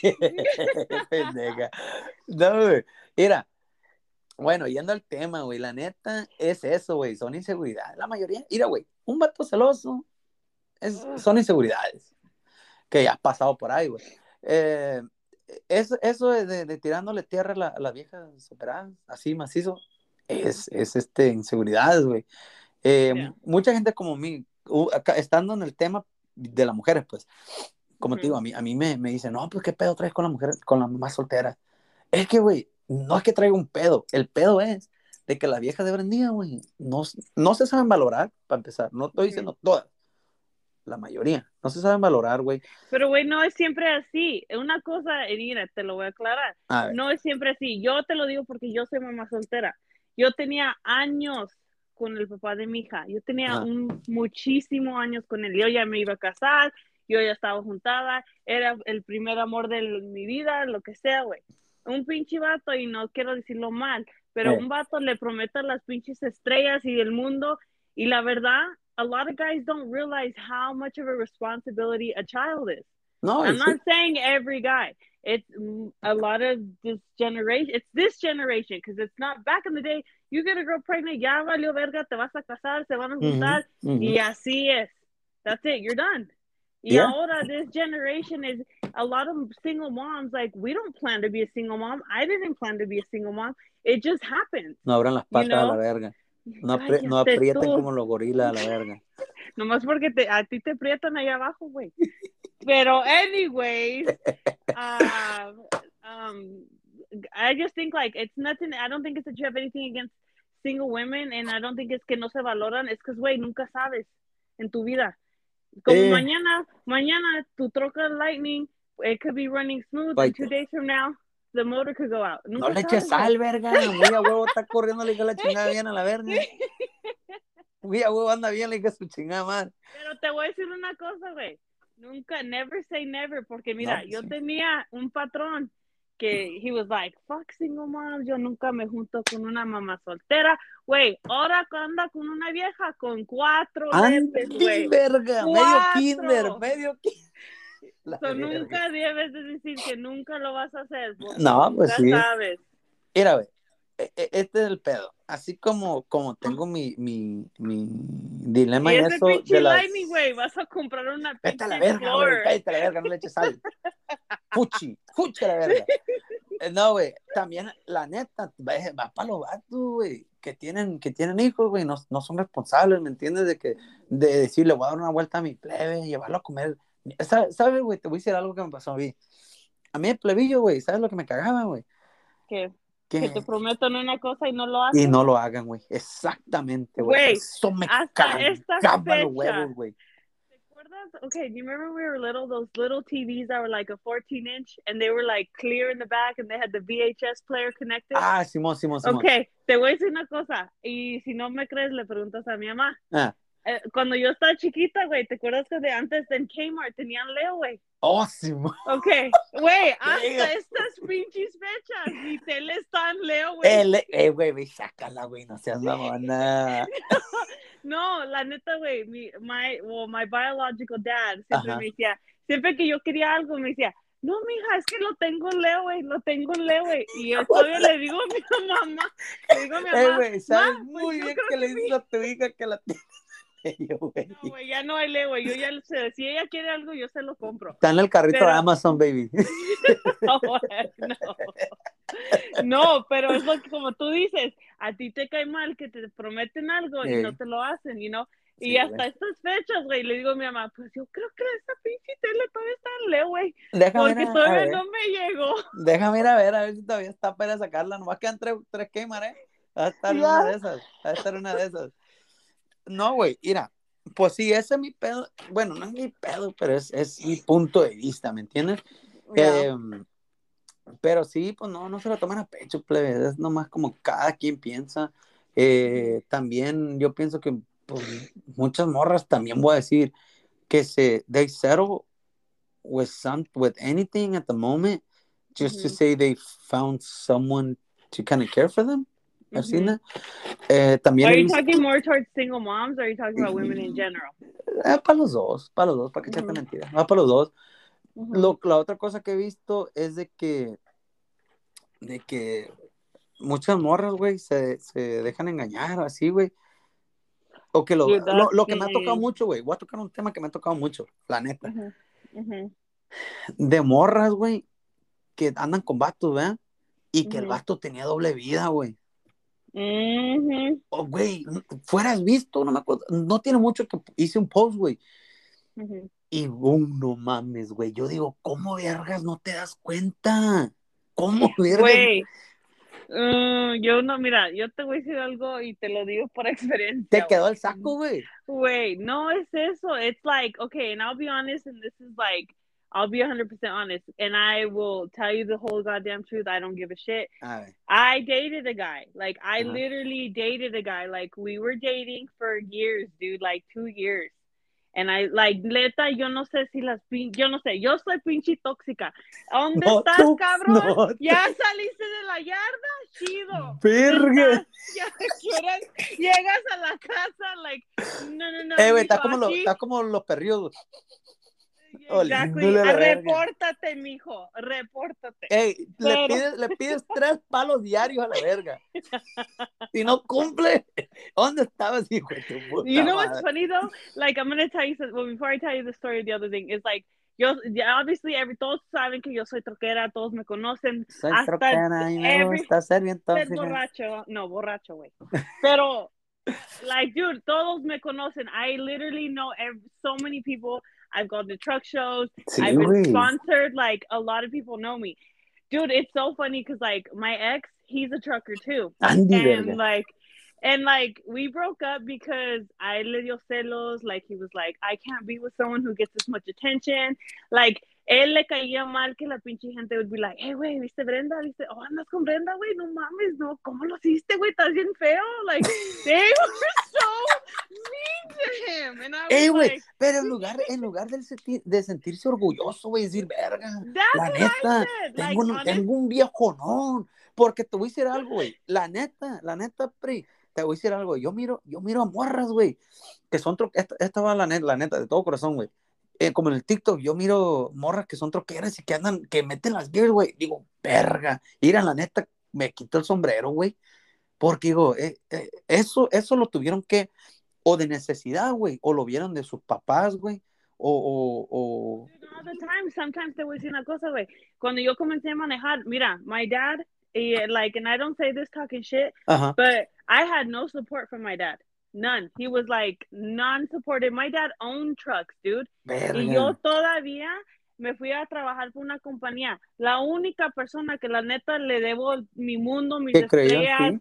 Pendeja. No, güey. Mira, bueno, yendo al tema, güey, la neta es eso, güey, son inseguridades. La mayoría, mira, güey, un vato celoso es, son inseguridades que ya has pasado por ahí, güey. Eh, eso, eso de, de- tirándole tierra a la, a las viejas operadas, así macizo, es, es este, inseguridades, güey. Eh, Yeah. Mucha gente como mí, estando en el tema de las mujeres, pues, como te digo, a mí, a mí me, me dicen, no, pues, ¿qué pedo traes con la mujer, con la mamá soltera? Es que, güey, no es que traiga un pedo, el pedo es de que las viejas de hoy en día, güey, no, no se saben valorar, para empezar, no estoy diciendo todas, la mayoría, no se saben valorar, güey. Pero, güey, no es siempre así. Una cosa, y mira, te lo voy a aclarar. A No es siempre así. Yo te lo digo porque yo soy mamá soltera. Yo tenía años con el papá de mi hija. Yo tenía un, muchísimos años con él. Yo ya me iba a casar, yo ya estaba juntada, era el primer amor de mi vida, lo que sea, güey. Un pinche vato, y no quiero decirlo mal, pero Eh. un vato le promete las pinches estrellas y el mundo, y la verdad, a lot of guys don't realize how much of a responsibility a child is. no, I'm not saying every guy. It's a lot of this generation. It's this generation because it's not back in the day. You get a girl pregnant, ya valió verga, te vas a casar, se van a ujú, juntar ujú. y mm-hmm. así es. That's it. You're done. Y Yeah. ahora this generation is a lot of single moms. Like we don't plan to be a single mom. I didn't plan to be a single mom. It just happened. no abran las patas a la verga, no, apri- no aprieten tú. como los gorilas a la verga. Nomás porque te, a ti te aprietan allá abajo, güey. Pero, anyways, uh, um, I just think like it's nothing. I don't think it's that you have anything against single women, and I don't think it's que no se valoran. It's because, güey, nunca sabes en tu vida. Como Eh. mañana, mañana tu troca lightning, it could be running smooth, and two days from now, the motor could go out. No Nunca le eches sal, verga. Muy a huevo está corriendo, le dije la chingada bien a la verga. Muy a huevo anda bien, le dije su chingada madre. Pero te voy a decir una cosa, güey. Nunca, never say never, porque mira, No, yo sí. tenía un patrón que he was like, fuck single moms, yo nunca me junto con una mamá soltera. Güey, ahora anda con una vieja con cuatro Andy, güey. verga. Medio Cuatro. kinder, medio kinder. Verga. nunca debes de decir que nunca lo vas a hacer. No, pues sí. sabes. Mira, güey. e- e- Este es el pedo. así como, como tengo mi, mi, mi dilema Y en eso de las... Lightning, güey, vas a comprar una Vete a la verga, güey, cállate a la verga, no le eches sal. Fuchi, fuchi a la verga. Eh, No, güey, también, la neta, va, va para los vatos, güey, que tienen, que tienen hijos, güey, no, no son responsables, ¿me entiendes? De que, de decirle, voy a dar una vuelta a mi plebe, llevarlo a comer. Sa- ¿Sabes, güey? Te voy a decir algo que me pasó a mí. A mí el plebillo, güey, ¿sabes lo que me cagaba, güey? Que, Que, que te prometan una cosa y no lo hacen. y no lo hagan, güey. Exactamente, güey. Eso me hasta esta fecha. los huevos, güey. Okay, do you remember we were little? Those little TVs that were like a 14 inch and they were like clear in the back and they had the VHS player connected. Ah, Simón, Simón, Simón. Okay, te voy a decir una cosa y si no me crees le preguntas a mi mamá. Ah. Eh, cuando yo estaba chiquita, güey, ¿te acuerdas que de antes en Kmart tenían Leo, güey? Oh, Simón. Okay, güey, hasta estas pinches fechas, mi tele está en Leo, güey. Eh, eh, güey, ve, sácala, güey, no seas mamona. No, la neta, güey, mi, my, well, my biological dad siempre Ajá. me decía, siempre que yo quería algo, me decía, no, mija, es que lo tengo en Leo, güey, lo tengo en Leo, güey. Y yo todavía le digo a mi mamá, le digo a mi Eh, mamá, güey, sabes "Ma, muy pues yo bien que le que dices a tu hija que la tiene. Yo, güey. no, güey, ya no hay Leo, güey, yo ya sé, si ella quiere algo, yo se lo compro. Está en el carrito Pero- de Amazon, baby. No, güey, no. No, pero es lo que, como tú dices, a ti te cae mal que te prometen algo y Sí. no te lo hacen? Y Sí, hasta güey. estas fechas, güey, le digo a mi mamá, pues yo creo que esta pinche tele todavía está en Leo, güey, Déjame porque a, todavía no me llegó. Déjame ir a ver, a ver si todavía está para sacarla. Nomás quedan tres, tres queimar, ¿eh? Va a estar Ya. una de esas. Va a estar una de esas. No, güey, mira. Pues sí, ese es mi pedo. Bueno, no es mi pedo, pero es, es mi punto de vista, ¿me entiendes? Em, pero sí, pues no, no se lo toman a pecho, plebe. Es nomás como cada quien piensa. Eh, también yo pienso que pues, muchas morras también voy a decir que se they settle with some with anything at the moment just to Ujú. say they found someone to kind of care for them. I've seen that. Eh, también Are you visto- talking more towards single moms or are you talking about women in general? eh, para los dos, para los dos, para que echarte Ujú. mentira. Va para los dos. Ujú. Lo, la otra cosa que he visto es de que, de que muchas morras, güey, se, se dejan engañar así, güey. O que lo, Dude, lo, lo que me ha tocado mucho, güey, voy a tocar un tema que me ha tocado mucho, la neta. Ujú. Ujú. De morras, güey, que andan con vatos, ¿verdad? Y que el vato tenía doble vida, güey. Ujú. O, güey, fueras visto, no me acuerdo, no tiene mucho que hice un post, güey. Y boom, no mames, güey. Yo digo, ¿cómo vergas no te das cuenta? ¿Cómo vergas? Güey, mm, yo no, mira, yo te voy a decir algo y te lo digo por experiencia. Te quedó güey. el saco, güey. Wait, no es eso. It's like, okay, and I'll be honest, and this is like, I'll be 100% honest, and I will tell you the whole goddamn truth. I don't give a shit. Ver. I dated a guy. Like, I Uh-huh. literally dated a guy. Like, we were dating for years, dude, like two years. And I, like, neta, yo no sé si las pin, yo no sé, yo soy pinche tóxica. ¿Dónde No, estás, tú, cabrón? no, ya saliste de la yarda, chido. Verga. Ya quieres, llegas a la casa, like, no, no, no. Eh, güey, está como, lo- está como los perrillos. Ah, verga. repórtate, mijo, repórtate. Ey, le Pero- pides, le pides tres palos diarios a la verga. Si no cumple, ¿dónde estabas, hijo de tu puta You know what's madre? funny though? Like I'm gonna tell you something. Well, before I tell you the story, the other thing is like yo. Obviously, every todos saben que yo soy troquera, todos me conocen. Soy hasta troquera y me every- gusta ser bien tóxica. borracho, no borracho, güey. Pero, like, dude, todos me conocen. I literally know ev- so many people. I've gone to truck shows. I've been sponsored. Like a lot of people know me, dude. It's so funny because like my ex, he's a trucker too, Andy, and verga. like, and like we broke up because I le dio celos. Like he was like, I can't be with someone who gets this much attention. Like él le caía mal que la pinche gente would be like, hey, güey, ¿viste Brenda? ¿Viste? Oh, andas con Brenda, güey, no mames, no, ¿cómo lo hiciste, güey? Estás bien feo. Like, they were so mean to him. And I was Ey, güey, like, pero en lugar, en lugar de, senti- de sentirse orgulloso, güey, decir, verga, that's la neta, said. Like, tengo, un, tengo viejonón. Porque te voy a decir algo, güey. La neta, la neta, Pri, te voy a decir algo. Yo miro, yo miro a morras, güey, que son esta, esta va la neta, la neta, de todo corazón, güey. Eh, como en el TikTok, yo miro morras que son troqueras y que andan, que meten las gears, güey. Digo, verga. Mira, la neta, me quito el sombrero, güey. Porque digo, eh, eh, eso, eso lo tuvieron que, o de necesidad, güey, o lo vieron de sus papás, güey, o, o, o... All the time, sometimes te voy a decir una cosa, güey. Cuando yo comencé a manejar, mira, my dad, eh, like, and I don't say this talking shit, Ajá. but I had no support from my dad. None. He was like non-supported. My dad owned trucks, dude. Verga. Y yo todavía me fui a trabajar por una compañía. La única persona que la neta le debo mi mundo, mis creyó estrellas,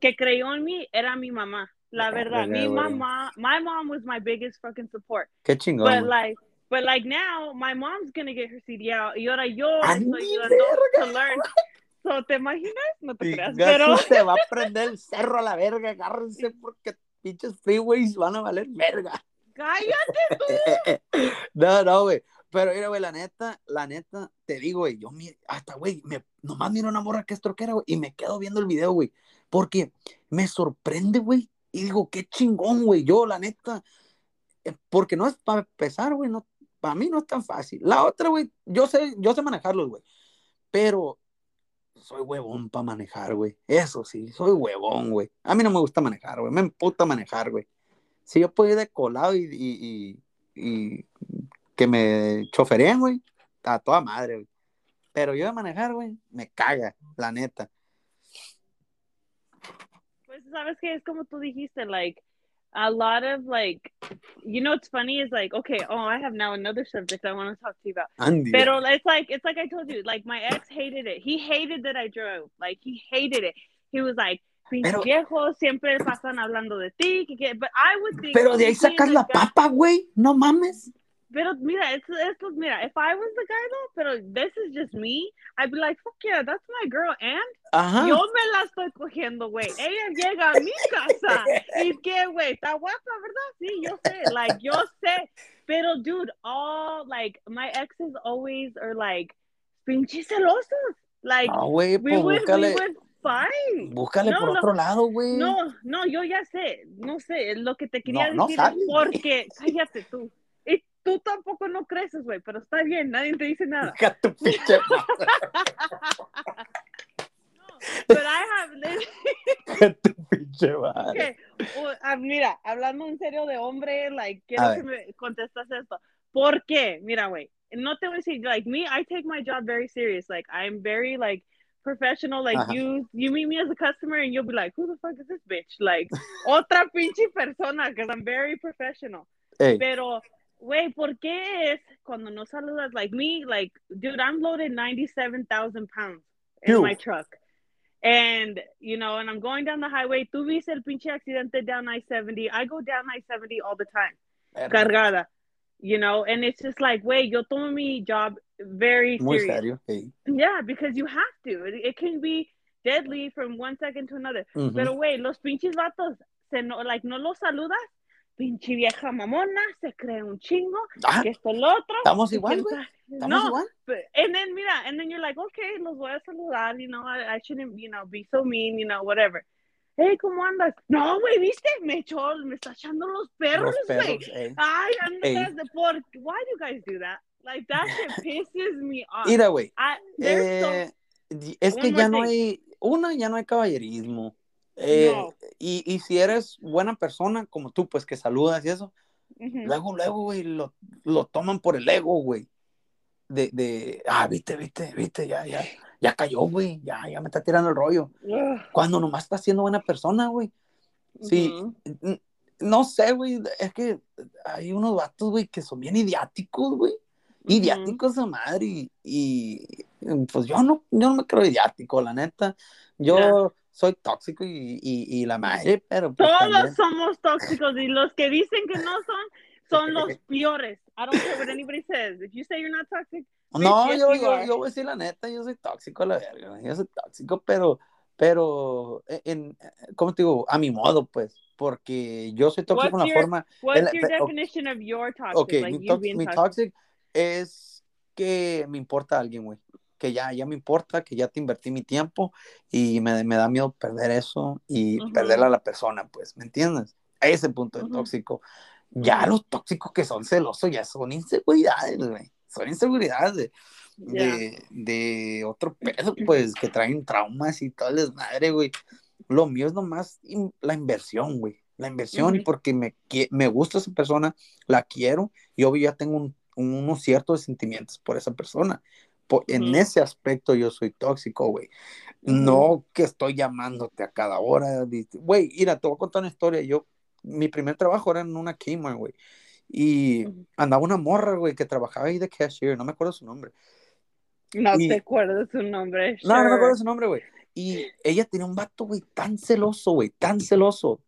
que creyó en mí era mi mamá. La verdad, Verga, mi mamá, my mom was my biggest fucking support. Qué chingón. But like, but like now, my mom's gonna get her CDL y ahora yo estoy to learn. So, ¿te imaginas? No te creas, pero se va a prender el cerro a la verga, agárrense porque pinches freeways van a valer verga. cállate. no, no, güey. Pero mira, güey, la neta, la neta, te digo, güey, yo mi- hasta, güey, me, nomás miro una morra que es troquera, güey, y me quedo viendo el video, güey, porque me sorprende, güey, y digo, qué chingón, güey, yo, la neta, eh, porque no es para empezar, güey, no, para mí no es tan fácil. La otra, güey, yo sé, yo sé manejarlos, güey, pero soy huevón para manejar, güey, eso sí, soy huevón, güey. A mí no me gusta manejar, güey, me emputa manejar, güey. Si yo puedo ir de colado y, y, y- que me chofereen, güey, a toda madre, güey. Pero yo de manejar, güey, me caga, la neta. Pues sabes que es como tú dijiste, like a lot of like, you know, what's funny is like, okay, oh, I have now another subject I want to talk to you about. Andy. Pero it's like it's like I told you, like my ex hated it. He hated that I drove. Like he hated it. He was like, Pero- viejo, siempre pasan hablando de ti. que- que-" But I would think. Pero de ahí sacas la guy- papa, güey, no mames. Pero mira, it's, it's mira, if I was the guy though, pero this is just me, I'd be like, fuck yeah, that's my girl, and Ajá. yo me la estoy cogiendo, güey. Ella llega a mi casa y que, güey, está guapa, ¿verdad? Sí, yo sé, like, yo sé. Pero, dude, all, like, my exes always are like, pinches celosos. Like, No, güey, we pues would, we would fight. búscale No, por no. otro lado, güey. No, no, yo ya sé, no sé, lo que te quería No, no decir es porque, cállate tú. Tú tampoco no creces, güey, pero está bien, nadie te dice nada. Tu pinche madre, But I have, hija tu pinche madre. Okay. ah, mira, hablando en serio de hombre, like, A quiero ver. que me contestas esto. ¿Por qué? Mira, güey, no te voy a decir, like, me, I take my job very serious. Like, I'm very, like, professional. Like, Ajá. you, you meet me as a customer and you'll be like, who the fuck is this bitch? Like, otra pinche persona, because I'm very professional. Ey, Pero, güey, ¿por qué es cuando no saludas? Like, me, like, dude, I'm loaded 97,000 pounds in Phew. my truck. And, you know, and I'm going down the highway. Tú viste el pinche accidente down I-70. I go down I-70 all the time, cargada. You know, and it's just like, wait, yo tomo mi job very Muy serious. serio. Yeah, because you have to. It, it can be deadly from one second to another. Ujú. Pero, güey, los pinches vatos, se no, like, no los saludas. Pinche vieja mamona, se cree un chingo, Ah, que esto, lo otro. Estamos igual, güey. Estamos No, igual. and then, mira, and then you're like, okay, los voy a saludar, you know, I, I shouldn't, you know, be so mean, you know, whatever. Hey, ¿cómo andas? No, güey, ¿viste? Me echó, me está echando los perros, güey. ey. Ay, atrás de por, why do you guys do that? Like, that shit pisses me off. Mira, güey. So eh, di- es que ya no hay, una, ya no hay caballerismo. Eh, No. y, y si eres buena persona, como tú, pues que saludas y eso, Ujú. luego, luego, güey, lo, lo toman por el ego, güey. De, de, ah, viste, viste, viste, ya, ya, ya cayó, güey, ya, ya me está tirando el rollo. Ugh. Cuando nomás está siendo buena persona, güey. Sí, Ujú. n- no sé, güey, es que hay unos vatos, güey, que son bien idiáticos, güey. Idiáticos a madre y, y, pues yo no, yo no me creo idiático, la neta. Yo. Soy tóxico y, y, y la madre, pero pues Todos también- somos tóxicos y los que dicen que no son, son los peores. I don't care what anybody says. If you say you're not toxic, No, yo, yo, yo voy a decir la neta, yo soy tóxico a la verga, yo soy tóxico, pero, pero, en, ¿cómo te digo? A mi modo, pues, porque yo soy tóxico en la your- forma, what's El- your pe- ok. definition of your toxic? ok, like mi, being mi toxic. toxic es que me importa alguien, güey, que ya, ya me importa, que ya te invertí mi tiempo y me, me da miedo perder eso y Ujú. perder a la persona, pues, ¿me entiendes? A ese punto de Ujú. tóxico. Ya los tóxicos que son celosos ya son inseguridades, güey, son inseguridades de, Yeah. de, de otro pedo, pues, que traen traumas y todo el desmadre, güey. Lo mío es nomás in- la inversión, güey. La inversión y Ujú. porque me, me gusta esa persona, la quiero y obvio ya tengo un- unos ciertos sentimientos por esa persona. En ese aspecto yo soy tóxico, güey. No que estoy llamándote a cada hora. Güey, mira, te voy a contar una historia. Yo, mi primer trabajo era en una Kmart, güey. Y andaba una morra, güey, que trabajaba ahí de cashier, no me acuerdo su nombre. No Y- te acuerdo su nombre. No, no me acuerdo su nombre, güey. Y ella tenía un vato, güey, tan celoso, güey, tan celoso,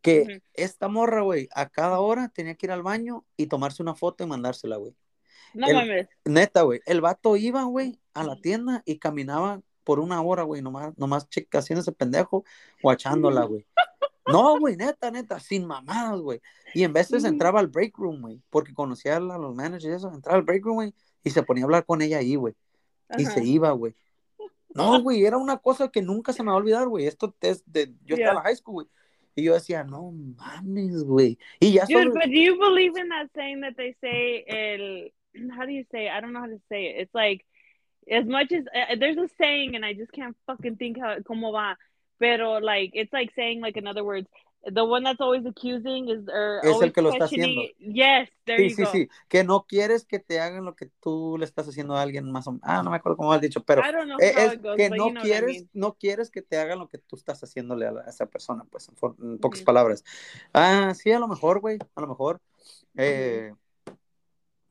que esta morra, güey, a cada hora tenía que ir al baño y tomarse una foto y mandársela, güey. No El- mames. Neta, güey, el vato iba, güey, a la tienda y caminaba por una hora, güey, nomás, nomás haciendo ese pendejo, guachándola, güey. No, güey, neta, neta, sin mamadas, güey. Y en veces entraba al break room, güey, porque conocía a los managers y eso, entraba al break room, güey, y se ponía a hablar con ella ahí, güey, y se iba, güey. No, güey, era una cosa que nunca se me va a olvidar, güey. Esto es de, yo estaba en high school, güey. Y yo decía, no mames, güey. Y ya Dude, but do you believe in that saying that they say el how do you say it? I don't know how to say it. It's like as much as uh, there's a saying and I just can't fucking think how como va. Pero like it's like saying like in other words, the one that's always accusing is or Es el always que lo está questioning. Yes, there sí, you sí, go. sí, que no quieres que te hagan lo que tú le estás haciendo a alguien más o. Ah, no me acuerdo cómo has dicho, pero how es it goes, que no you know what I quieres, mean. no quieres que te hagan lo que tú estás haciéndole a, la- a esa persona, pues, en, en pocas Ujú. palabras. Ah, sí, a lo mejor, güey, a lo mejor. Eh,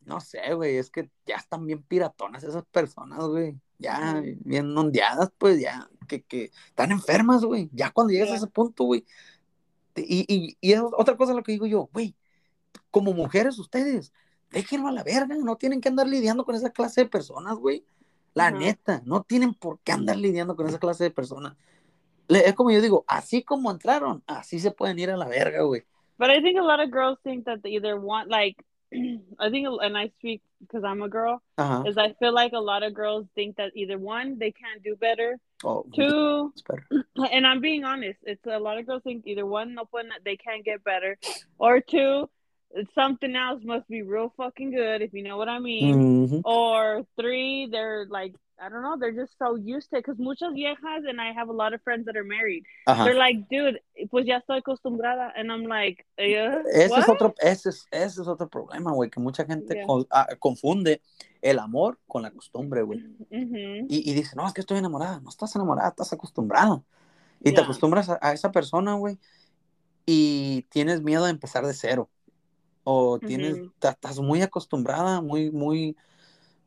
No sé, güey, es que ya están bien piratonas esas personas, güey. Ya bien ondeadas, pues ya, que, que están enfermas, güey. Ya cuando llegas a ese punto, güey. Y, y, y es otra cosa lo que digo yo, güey, como mujeres ustedes, déjenlo a la verga, no tienen que andar lidiando con esa clase de personas, güey. La neta, no tienen por qué andar lidiando con esa clase de personas. Le- Es como yo digo, así como entraron, así se pueden ir a la verga, güey. But I think a lot of girls think that they either want like I think and I speak because I'm a girl Ajá. is I feel like a lot of girls think that either one they can't do better, Oh, two espera. and I'm being honest, it's a lot of girls think either one no pueden, they can't get better, or two something else must be real fucking good if you know what I mean, Ujú. or three they're like I don't know they're just so used to it because muchas viejas and I have a lot of friends that are married. Ajá. They're like, dude, pues ya estoy acostumbrada, and I'm like, yeah, Ese es otro, ese es, ese es otro problema, güey, que mucha gente Yeah. con- ah, confunde el amor con la costumbre, güey. Mhm. Y, y dice, no, es que estoy enamorada. No estás enamorada, estás acostumbrada. Y te Yeah. acostumbras a, a esa persona, güey, y tienes miedo de empezar de cero. O tienes, Ujú. ta- estás muy acostumbrada, muy, muy,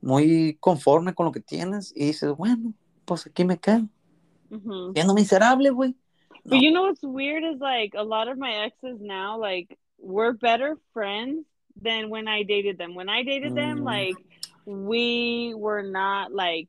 muy conforme con lo que tienes, y dices, bueno, pues aquí me quedo. Mhm. Siendo miserable, güey. But No. you know what's weird is like a lot of my exes now, like we're better friends than when I dated them. When I dated them, Mm. like we were not like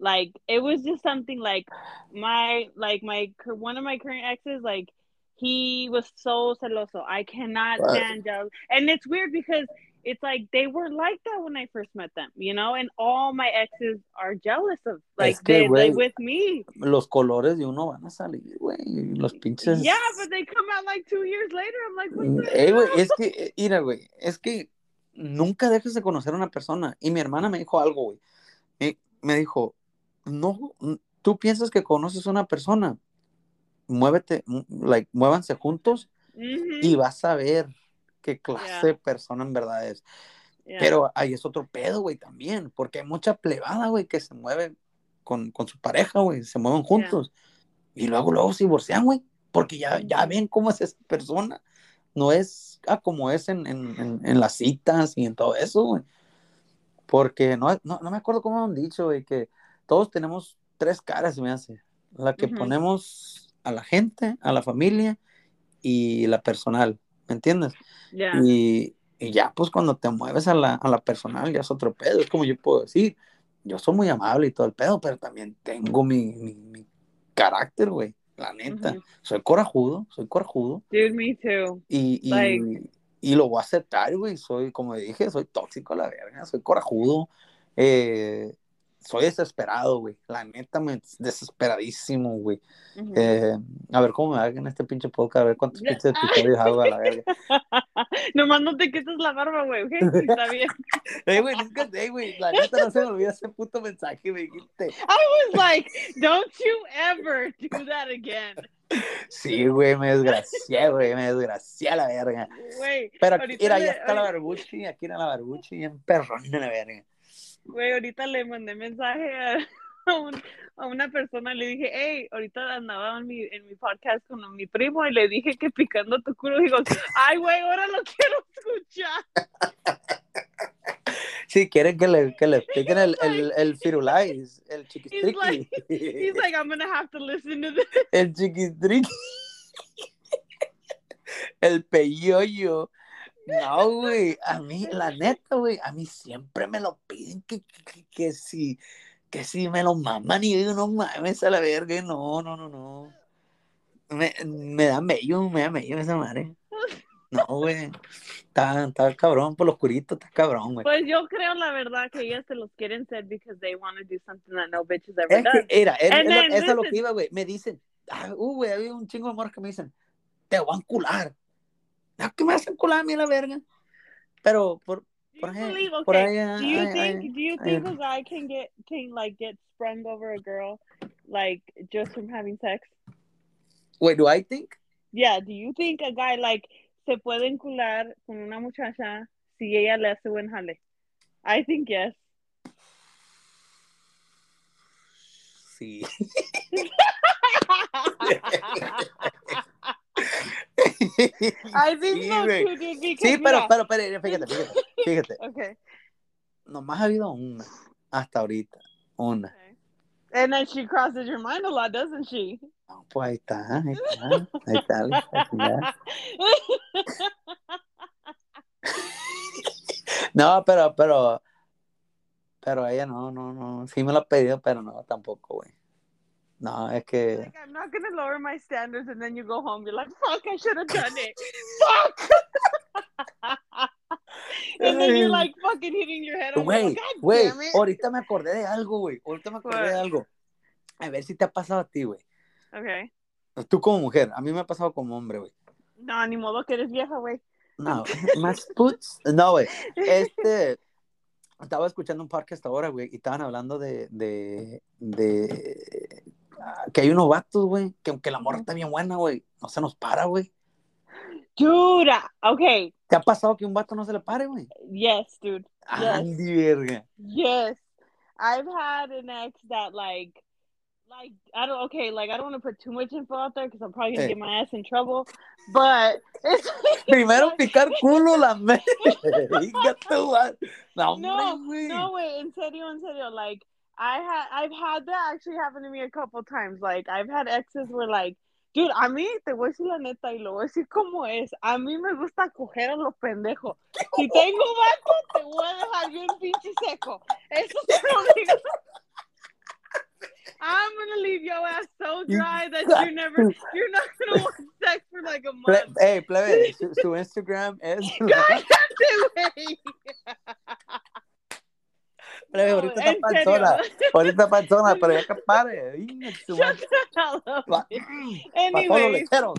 like it was just something like my like my one of my current exes like he was so celoso. I cannot Right. stand jealous, and it's weird because it's like they were like that when I first met them, you know. And all my exes are jealous of like Es que, they, with me. Los colores de uno van a salir, güey. Los pinches. Yeah, but they come out like two years later. I'm like, what the Eh, güey, es que, mira, güey, es que nunca dejes de conocer a una persona. Y mi hermana me dijo algo, güey. Me dijo, no, tú piensas que conoces a una persona, muévete, like, muévanse juntos y vas a ver qué clase Yeah. de persona en verdad es. Yeah. Pero ahí es otro pedo, güey, también, porque hay mucha plebada, güey, que se mueve con, con su pareja, güey, se mueven juntos. Y luego, luego se divorcian, güey, porque ya, ya ven cómo es esa persona. No es ah, como es en, en, en, en las citas y en todo eso, güey. Porque no, no, no me acuerdo cómo han dicho, güey, que todos tenemos tres caras, se me hace. La que Ujú. ponemos a la gente, a la familia y la personal, ¿me entiendes? yeah. Y, y ya, pues cuando te mueves a la, a la personal, ya es otro pedo. Es como yo puedo decir, yo soy muy amable y todo el pedo, pero también tengo mi, mi, mi carácter, güey. La neta. Soy corajudo, soy corajudo. Dude, me too. Y, y, Like- y lo voy a aceptar, güey. Soy, como dije, soy tóxico a la verga, soy corajudo. Eh, soy desesperado, güey. La neta, me desesperadísimo, güey. Eh, a ver cómo me hagan este pinche podcast, a ver cuántos pinches episodios hago a la verga. Nomás no te quites la barba, güey, ¿ok? Está bien. Eh, güey, nunca sé, güey. La neta no se me olvida ese puto mensaje, me dijiste. I was like, don't you ever do that again. Sí, güey, me desgracié, güey, me desgracié a la verga. Güey, Pero mira, ya está la barbuchi, aquí era la barbuchi, bien perrón de la verga. Güey, ahorita le mandé mensaje a, a un- a una persona, le dije, hey, ahorita andaba en mi, en mi podcast con mi primo y le dije que picando tu culo, digo, ay, güey, ahora lo quiero escuchar. Si quieren que le, que le piquen el, el, el firulais, el He's chiquistriqui. He's like, I'm gonna have to listen to this. El chiquistriqui. El peyoyo. No, güey, a mí, la neta, güey, a mí siempre me lo piden que, que, que, si, que si me lo maman y yo digo, no mames a la verga, no, no, no, no. Me, me da mello, me da mello esa madre. No, güey, está, está cabrón, por los curitos, está cabrón, güey. Pues yo creo la verdad que ellas se los quieren ser because they want to do something that no bitch has ever Es que, done. era, es, es lo- eso es lo que iba, güey. Me dicen, ah, uh, güey, había un chingo de morras que me dicen, te voy a encular. Ah, no, que me hacen a mí la verga. Pero, por, Do you por ahí, believe? por Okay. ahí, Do ah, you ay, think? do you think a guy can get can like get sprung over a girl, like just from having sex? Wait, do I think? Yeah. Do you think a guy like se puede encular con una muchacha si ella le hace buen jale? I think yes. Sí. I think Sí. Because Sí, pero, pero, pero, fíjate, fíjate, fíjate. okay. Nomás ha habido una, hasta ahorita, una. okay. And then she crosses your mind a lot, doesn't she? No, pues ahí está, ahí está, ahí está, ahí está. No, pero, pero, pero ella no, no, no, sí me lo ha pedido, pero no, tampoco, güey. No, es que, like I'm not gonna lower my standards, and then you go home. You're like, "Fuck, I should have done it. Fuck." and then you're like fucking hitting your head on güey, güey, ahorita me acordé de algo, güey, ahorita me acordé de What? algo. A ver si te ha pasado a ti, güey. Okay. Tú como mujer, a mí me ha pasado como hombre, güey. No, ni modo que eres vieja, güey. No, más puts. No, güey. Este. Estaba escuchando un podcast ahora, güey, y estaban hablando de. de, de que hay unos vatos, güey, que aunque la morra está bien buena, güey, no se nos para, güey. Uh, okay. ¿Te ha pasado que un vato no se le pare, güey? Yes, dude. Yes. Andy, verga. Yes. I've had an ex that like like I don't okay, like I don't want to put too much info out there because I'm probably gonna Eh. get my ass in trouble. But it's Primero picar culo la me. No, No. No, wait, in serio, in serio. Like, I had, I've had that actually happen to me a couple times. Like, I've had exes where, like, dude, a mí te voy a decir la neta y lo voy a decir como es. A mí me gusta coger a los pendejos. Si tengo vato, te voy a dejar bien pinche seco. Eso lo digo. I'm gonna leave your ass so dry that you're never, mm. you're not gonna want sex for like a month. Ey, plebe, su, su Instagram es. Cállate, güey. No, ahorita está panzona. Ahorita panzona, pero ya que pare. Lecheros.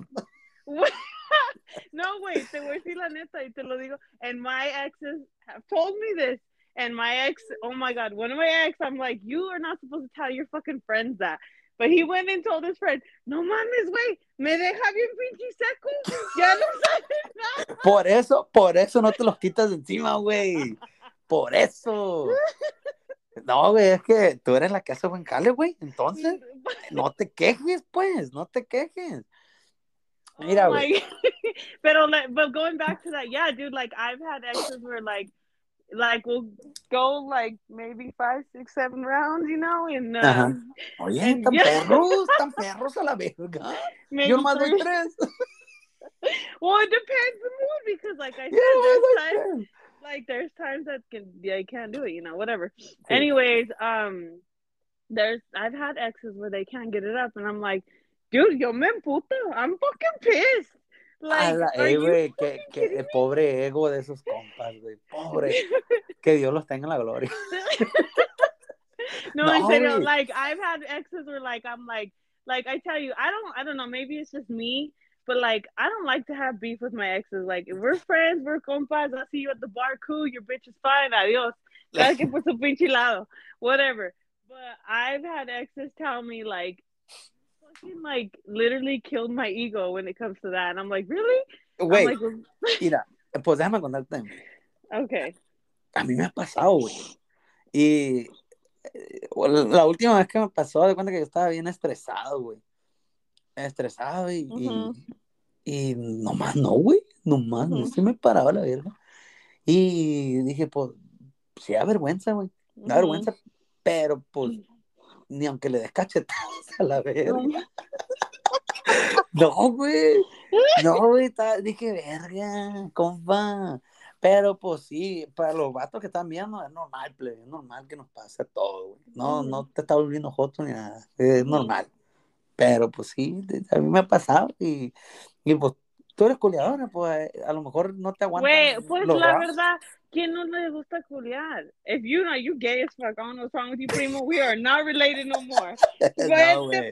no, wait, te voy a decir la neta y te lo digo. And my exes have told me this. And my ex, oh my God, one of my ex, I'm like, you are not supposed to tell your fucking friends that. But he went and told his friend, no mames, güey, me deja bien pinche seco. Ya no sabes nada. Por eso, por eso no te los quitas encima, güey. Por eso. No, güey, es que tú eres la que hace buen jale, güey. Entonces, no te quejes, pues, no te quejes. Mira, Oh güey. Pero like, but going back to that, yeah, dude, like I've had exes where like, like we'll go like maybe five, six, seven rounds, you know, and Ajá. Oye, And tan yeah. perros, tan perros a la verga. maybe Yo nomás doy tres. Well, it depends the mood because, like I said, there's times. Like there's times that can they can't do it, you know, whatever. Anyways, um, there's I've had exes where they can't get it up, and I'm like, dude, yo me emputo, I'm fucking pissed. Like, la- are eh, you güey, que, fucking que kidding el pobre ego de esos compas, güey. Pobre. Que Dios los tenga en la gloria. no, No, in serio, like I've had exes where like I'm like like I tell you, I don't I don't know, maybe it's just me, but like I don't like to have beef with my exes. Like if we're friends, we're compas, I see you at the bar, cool, your bitch is fine, adios. Cada quien por su pinche lado. Whatever. But I've had exes tell me like fucking like literally killed my ego when it comes to that. And I'm like, really? I'm like, mira, pues déjame contarte. okay. A mí me ha pasado, güey. Y eh, la última vez que me pasó, de cuenta que yo estaba bien estresado, güey. Estresado y, y- Ujú. y, nomás no, güey. Nomás no Ujú. se me paraba la verga. Y dije, pues, sí da vergüenza, güey. Da vergüenza, pero pues, ni aunque le des cachetadas a la verga. No, güey. No, güey. Dije, verga, compa. Pero pues sí, para los vatos que están viendo es normal, plebe, es normal que nos pase todo, güey. No, no te está volviendo joto ni nada. Es normal. Pero pues sí, a mí me ha pasado y, y pues tú eres culiadora, pues a lo mejor no te aguantas. Güey, pues la brazos. verdad, ¿quién no le gusta culiar? If you know you gay as fuck, I don't know what's wrong with you, primo. We are not related no more. No, Vete güey.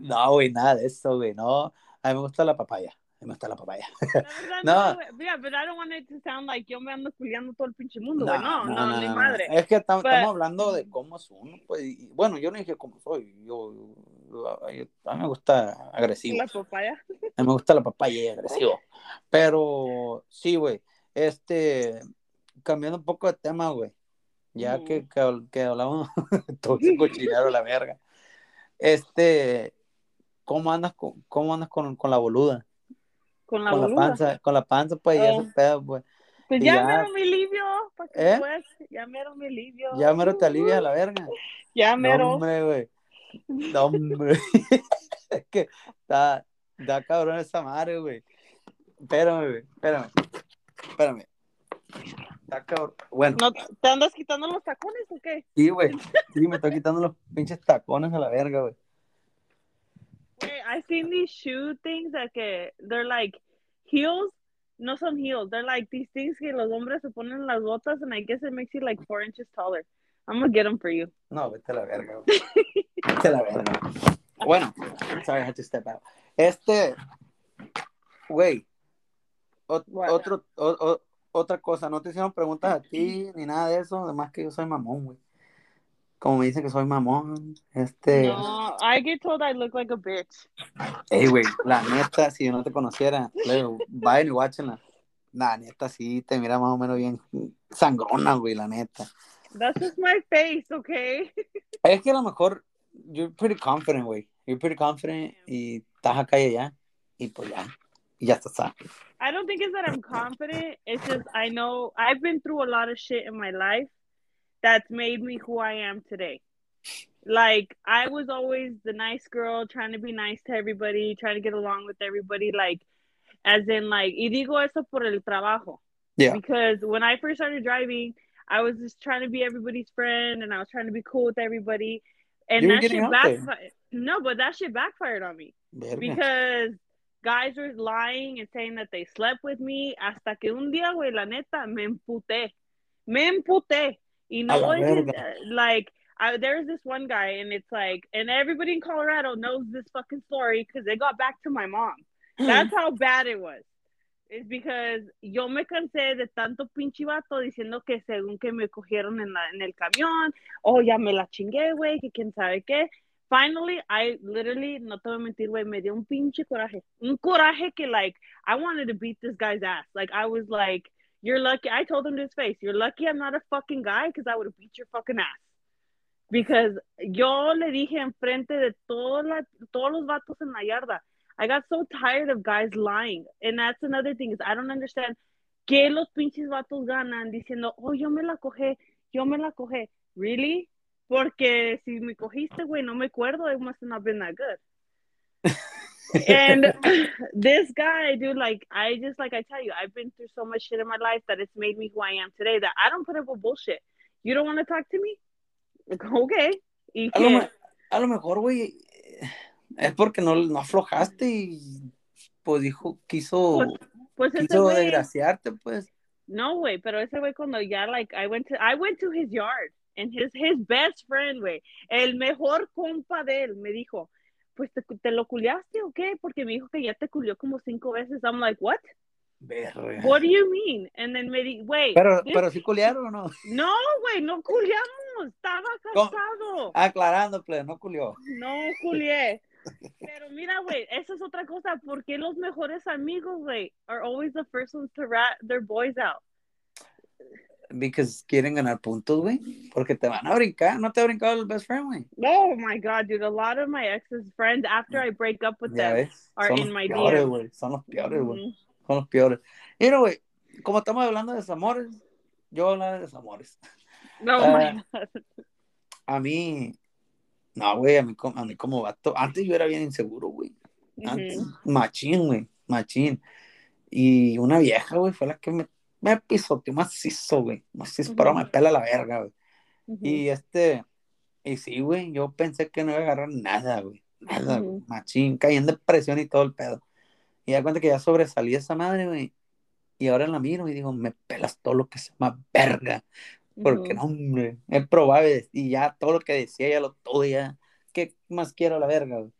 No, nada de eso, güey. No, a mí me gusta la papaya. A mí me gusta la papaya. La verdad, No. no. Yeah, but I don't want it to sound like yo me ando culiando todo el pinche mundo, güey. No, no, ni madre. Es que estamos hablando de cómo es uno, pues. y- bueno, yo no dije cómo soy. Yo- a mí me gusta agresivo. La papaya. A mí me gusta la papaya y agresivo. Pero sí, güey. Este, cambiando un poco de tema, güey. Ya Ujú. que, que, que hablamos todo ese cochinero la verga. Este, ¿cómo andas con, cómo andas con, con la boluda? Con la con la boluda. panza, con la panza, pues, y Oh. ese pedo, pues. Pues ya ya- mero mi alivio. ¿pa' qué ¿Eh? pues? Ya mero mi alivio. Ya mero te alivias a la verga. Ya No, mero. hombre, güey. No, hombre. es que está, está cabrón esa madre, güey. Espérame, güey. Espérame. Espérame. Está cabrón. Bueno, ¿No, ¿Te andas quitando los tacones o qué? sí, güey. Sí, me estoy quitando los pinches tacones a la verga, güey. I've seen these shoe things that que they're like heels. No son heels. They're like these things que los hombres se ponen en las botas and I guess it makes you like four inches taller. I'm gonna get them for you. No, vete a la verga. Vete a la verga. Bueno, sorry, I had to step out. Este, güey, ot- otro, o- o- otra cosa, no te hicieron preguntas a ti ni nada de eso, además que yo soy mamón, güey. Como me dicen que soy mamón, este, No, I get told I look like a bitch. ey, güey, la neta, si yo no te conociera, luego, vayan y watchenla. La neta, sí, te mira más o menos bien sangrona, güey, la neta. That's just my face, okay? Es que a lo mejor, you're pretty confident, güey. You're pretty confident y estás acá y allá. Y pues ya. Y ya está. I don't think it's that I'm confident. It's just I know I've been through a lot of shit in my life that's made me who I am today. Like I was always the nice girl, trying to be nice to everybody, trying to get along with everybody, like as in like y digo eso por el trabajo. Yeah. Because when I first started driving, I was just trying to be everybody's friend and I was trying to be cool with everybody. And You that shit backfired. No, but that shit backfired on me Verga. because guys were lying and saying that they slept with me hasta que un día, güey, la neta, me emputé. Me emputé. Y A no la voy a decir, verga. uh, like, I, there's this one guy and it's like, and everybody in Colorado knows this fucking story because they got back to my mom. That's how bad it was. It's because yo me cansé de tanto pinche vato diciendo que según que me cogieron en, la, en el camión, o ya me la chingué, güey, que quién sabe qué. Finally, I literally, no te voy a mentir, güey, me dio un pinche coraje. Un coraje que, like, I wanted to beat this guy's ass. Like, I was like, you're lucky. I told him to his face, you're lucky I'm not a fucking guy because I would beat your fucking ass. Because yo le dije enfrente de toda la, todos los vatos en la yarda. I got so tired of guys lying. And that's another thing is I don't understand que los pinches vatos ganan diciendo, oh, yo me la cogé, yo me la cogé. Really? Porque si me cogiste, güey, no me acuerdo, it must have not been that good. and this guy, dude, like, I just, like I tell you, I've been through so much shit in my life that it's made me who I am today that I don't put up with bullshit. You don't want to talk to me? Like, okay. Y A lo, que, a lo mejor, güey, es porque no, no aflojaste y pues dijo, quiso, Pues, pues quiso güey, desgraciarte, pues. no, güey, pero ese güey cuando ya, like, I went to, I went to his yard and his, his best friend, güey, el mejor compa de él, me dijo, pues, ¿te, te lo culiaste o qué? Porque me dijo que ya te culió como cinco veces. I'm like, what? What do you mean? And then me di, güey, Pero, this- pero sí culiaron o no. no, güey, no culiamos, estaba casado. Aclarando, pues, no culió. No culié. Pero mira, güey, esa es otra cosa. ¿Por qué los mejores amigos, güey, are always the first ones to rat their boys out? Because quieren ganar puntos, güey. Porque te van a brincar. No te ha brincado el best friend, güey. Oh my god, dude. A lot of my ex's friends, after I break up with Ya them, ves. are Son in my peores, DMs. güey. Son los peores, güey. Mhm. Son los peores. Mira, güey. Como estamos hablando de desamores, yo voy a hablar de desamores. Oh Ah, my god. A mí. No, güey. A mí, como- a mí como vato. Antes yo era bien inseguro, güey. Antes, Mhm. machín, güey, machín. Y una vieja, güey, fue la que me, me pisoteó macizo, güey. Macizo, pero Ujú. me pela la verga, güey. Mhm. Y este, y sí, güey, yo pensé que no iba a agarrar nada, güey. Nada, güey. Machín, caí en depresión y todo el pedo. Y da cuenta que ya sobresalí esa madre, güey. Y ahora la miro y digo, me pelas todo lo que se llama verga. Porque no, hombre, es probable. Y ya todo lo que decía, ya lo todo, ya. ¿Qué más quiero la verga, güey?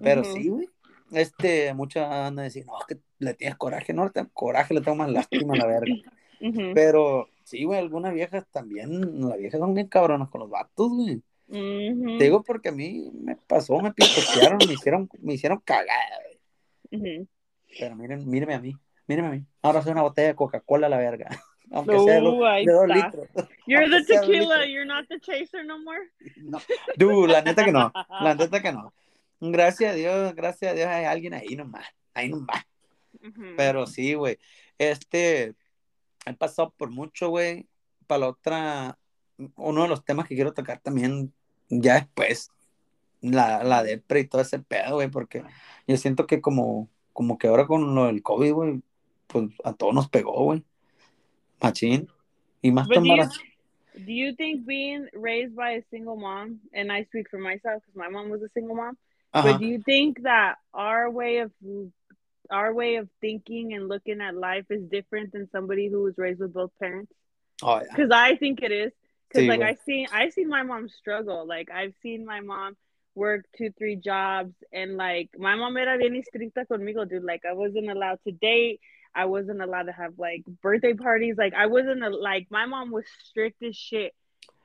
Pero Ujú. sí, güey. Este, mucha anda a decir, no, que le tienes coraje, no, le coraje, le tengo más lástima a la verga. Ujú. Pero sí, güey, algunas viejas también, las viejas son bien cabronas con los vatos, güey. Te digo porque a mí me pasó, me pisotearon, me hicieron, me hicieron cagada, güey. Pero miren, míreme a mí, míreme a mí. Ahora soy una botella de Coca-Cola a la verga. Aunque sea de, Uh, dos- de litros. You're the Aunque tequila. You're not the chaser no more. No. Dude, la neta que no. La neta que no. Gracias a Dios, gracias a Dios hay alguien ahí nomás. Ahí nomás. Ujú. Pero sí, güey. Este, he pasado por mucho, güey. Para la otra, uno de los temas que quiero tocar también, ya después, la, la depre y todo ese pedo, güey, porque yo siento que como, como que ahora con lo del COVID, güey, pues a todos nos pegó, güey. Machín. Y más But do you, do you think being raised by a single mom, and I speak for myself because my mom was a single mom, Ajá. but do you think that our way of our way of thinking and looking at life is different than somebody who was raised with both parents? Oh, yeah. Because I think it is. Because like. I seen I seen my mom struggle. Like I've seen my mom work two, three jobs and like my mom era bien estricta conmigo, dude. Like I wasn't allowed to date. I wasn't allowed to have like birthday parties. Like I wasn't a, like my mom was strict as shit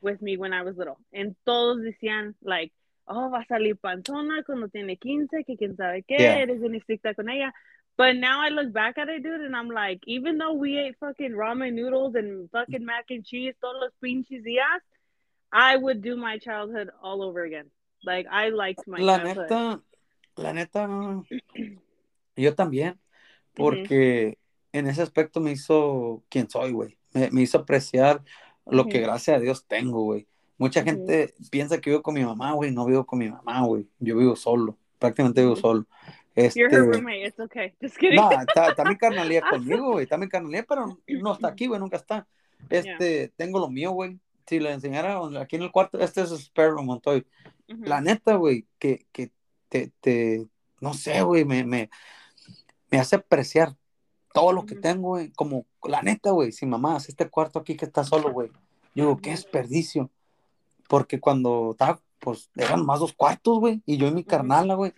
with me when I was little. And todos decían like, oh, va a salir panzona cuando tiene 15, que quién sabe qué, Yeah. eres bien estricta con ella. But now I look back at it, dude, and I'm like, even though we ate fucking ramen noodles and fucking mac and cheese todos los pinches días, I would do my childhood all over again. Like I liked my La childhood. neta, la neta, yo también, porque en ese aspecto me hizo quien soy, güey. Me, me hizo apreciar lo que Ujú. gracias a Dios tengo, güey. Mucha Ujú. gente piensa que vivo con mi mamá, güey. No vivo con mi mamá, güey. Yo vivo solo, prácticamente vivo solo. You're her Este, roommate. It's okay. Just kidding. no, está, está mi carnalía conmigo, güey. Está mi carnalía, pero no está aquí, güey. Nunca está. Este, tengo lo mío, güey. Si le enseñara aquí en el cuarto, este es spare room, Montoy. La neta, güey, que, que te, te, no sé, güey, me, me, me hace apreciar todo lo que tengo, güey. Como, la neta, güey, si mamá hace este cuarto aquí que está solo, güey. Yo digo, qué desperdicio. Porque cuando estaba, pues, eran más dos cuartos, güey. Y yo y mi carnala, güey,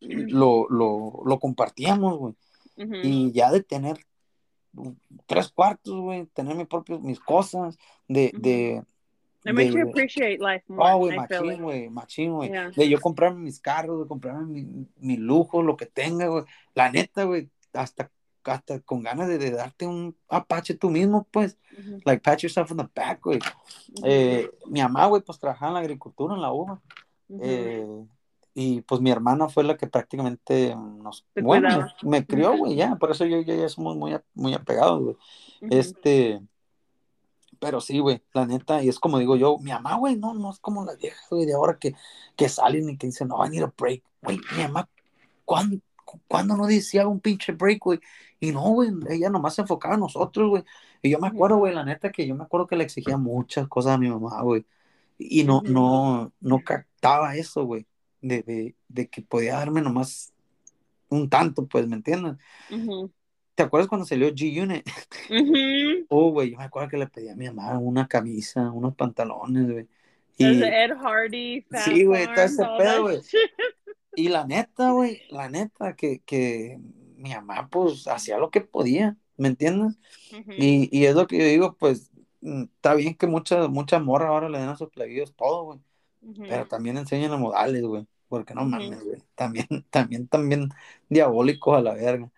lo, lo, lo compartíamos, güey. Y ya de tener tres cuartos, güey, tener mis propios, mis cosas, de, de, It makes you de- appreciate life more. Ah, güey, machín, güey, machín, güey. Yeah. De yo comprarme mis carros, de comprarme mi, mi lujo, lo que tenga, güey. La neta, güey, hasta, hasta con ganas de, de darte un apache tú mismo, pues. Ujú. Like, pat yourself on the back, güey. Ujú. Eh, mi mamá, güey, pues trabajaba en la agricultura, en la uva. Ujú. Eh, y pues mi hermana fue la que prácticamente nos, bueno, me, me crió, güey, ya. Por eso yo y ella somos muy, muy apegados, güey. Ujú. Este, pero sí, güey, la neta, y es como digo yo, mi mamá, güey, no, no es como las viejas, güey, de ahora que, que salen y que dicen, no, I need a break, güey, mi mamá, ¿cuándo, ¿cuándo no decía un pinche break, güey? Y no, güey, ella nomás se enfocaba en nosotros, güey, y yo me acuerdo, güey, la neta, que yo me acuerdo que le exigía muchas cosas a mi mamá, güey, y no, no, no captaba eso, güey, de, de, de que podía darme nomás un tanto, pues, ¿me entiendes? Ujú. ¿Te acuerdas cuando salió G-Unit? Ujú. Oh, güey, yo me acuerdo que le pedí a mi mamá una camisa, unos pantalones, güey. Y, Ed Hardy, Fat Sí, güey, todo ese pedo, güey. y la neta, güey, la neta, que, que mi mamá, pues, hacía lo que podía, ¿me entiendes? Y, y es lo que yo digo, pues, está bien que muchas mucha morra ahora le den a sus plebillos todo, güey, pero también enseñan los modales, güey, porque no mames, güey. También, también, también diabólicos a la verga.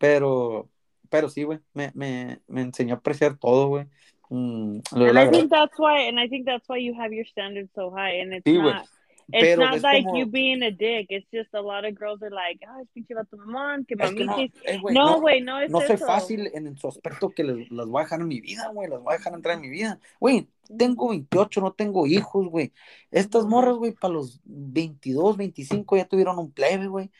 Pero, pero sí, güey, me, me, me enseñó a apreciar todo, güey. Mm, And I think that's why, and I think that's why you have your standards so high, and it's Sí, not. It's Pero not es like como- you being a dick. It's just a lot of girls are like, ah, pinche vato mamón, que Es que no, eh, güey, No, no, güey, no, es no soy fácil en su aspecto que les, las voy a dejar en mi vida, güey, las voy a dejar entrar en mi vida. Güey, tengo 28, no tengo hijos, güey. Estas morras, güey, para los 22, 25 ya tuvieron un plebe, güey.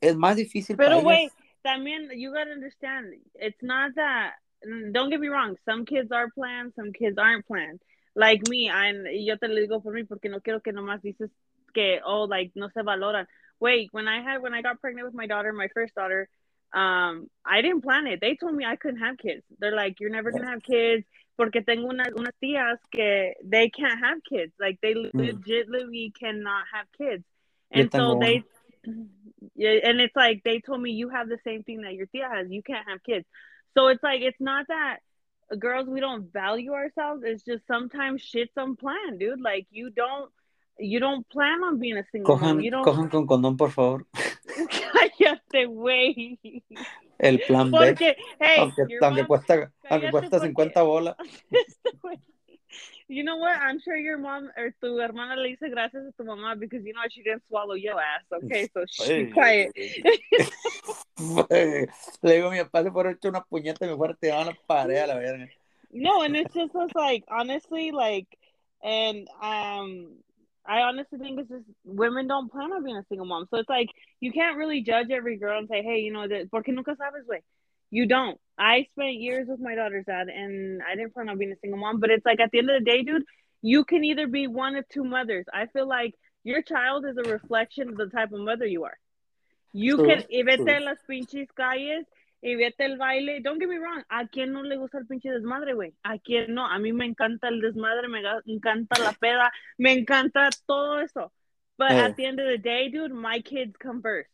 Es más difícil Pero, güey, también, you gotta understand, it's not that, don't get me wrong, some kids are planned, some kids aren't planned. Like me, I'm, yo te lo digo por mí porque no quiero que nomás dices que, oh, like, no se valoran. Wait, when I had, when I got pregnant with my daughter, my first daughter, um, I didn't plan it. They told me I couldn't have kids. They're like, you're never gonna have kids. Porque tengo unas, unas tías que they can't have kids. Like, they legitimately cannot have kids. And so they, and it's like they told me you have the same thing that your tia has. You can't have kids. So it's like it's not that uh, girls we don't value ourselves. It's just sometimes shit's unplanned, dude. Like you don't you don't plan on being a single mom. You don't cojan con condón, por favor. cállate, güey. El plan B. Porque hey, Aunque, aunque mom- cuesta, aunque cuesta porque- 50 bolas. You know what? I'm sure your mom or tu hermana le dice gracias a tu mamá because you know she didn't swallow your ass. Okay, so shh, be quiet. Le digo mi papá, le fuera hecho una puñeta y me fuera tirado a la pared a la verga. No, and it's just it's like honestly, like, and um, I honestly think it's just women don't plan on being a single mom, so it's like you can't really judge every girl and say, hey, you know, that porque nunca sabes, way. You don't. I spent years with my daughter's dad, and I didn't plan on being a single mom. But it's like at the end of the day, dude, you can either be one of two mothers. I feel like your child is a reflection of the type of mother you are. You True, can, y vete a las pinches calles y vete el baile. Don't get me wrong, ¿a quién no le gusta el pinche desmadre, güey? ¿A quién no? A mí me encanta el desmadre, me encanta la peda, me encanta todo eso. But Eh. at the end of the day, dude, my kids come first.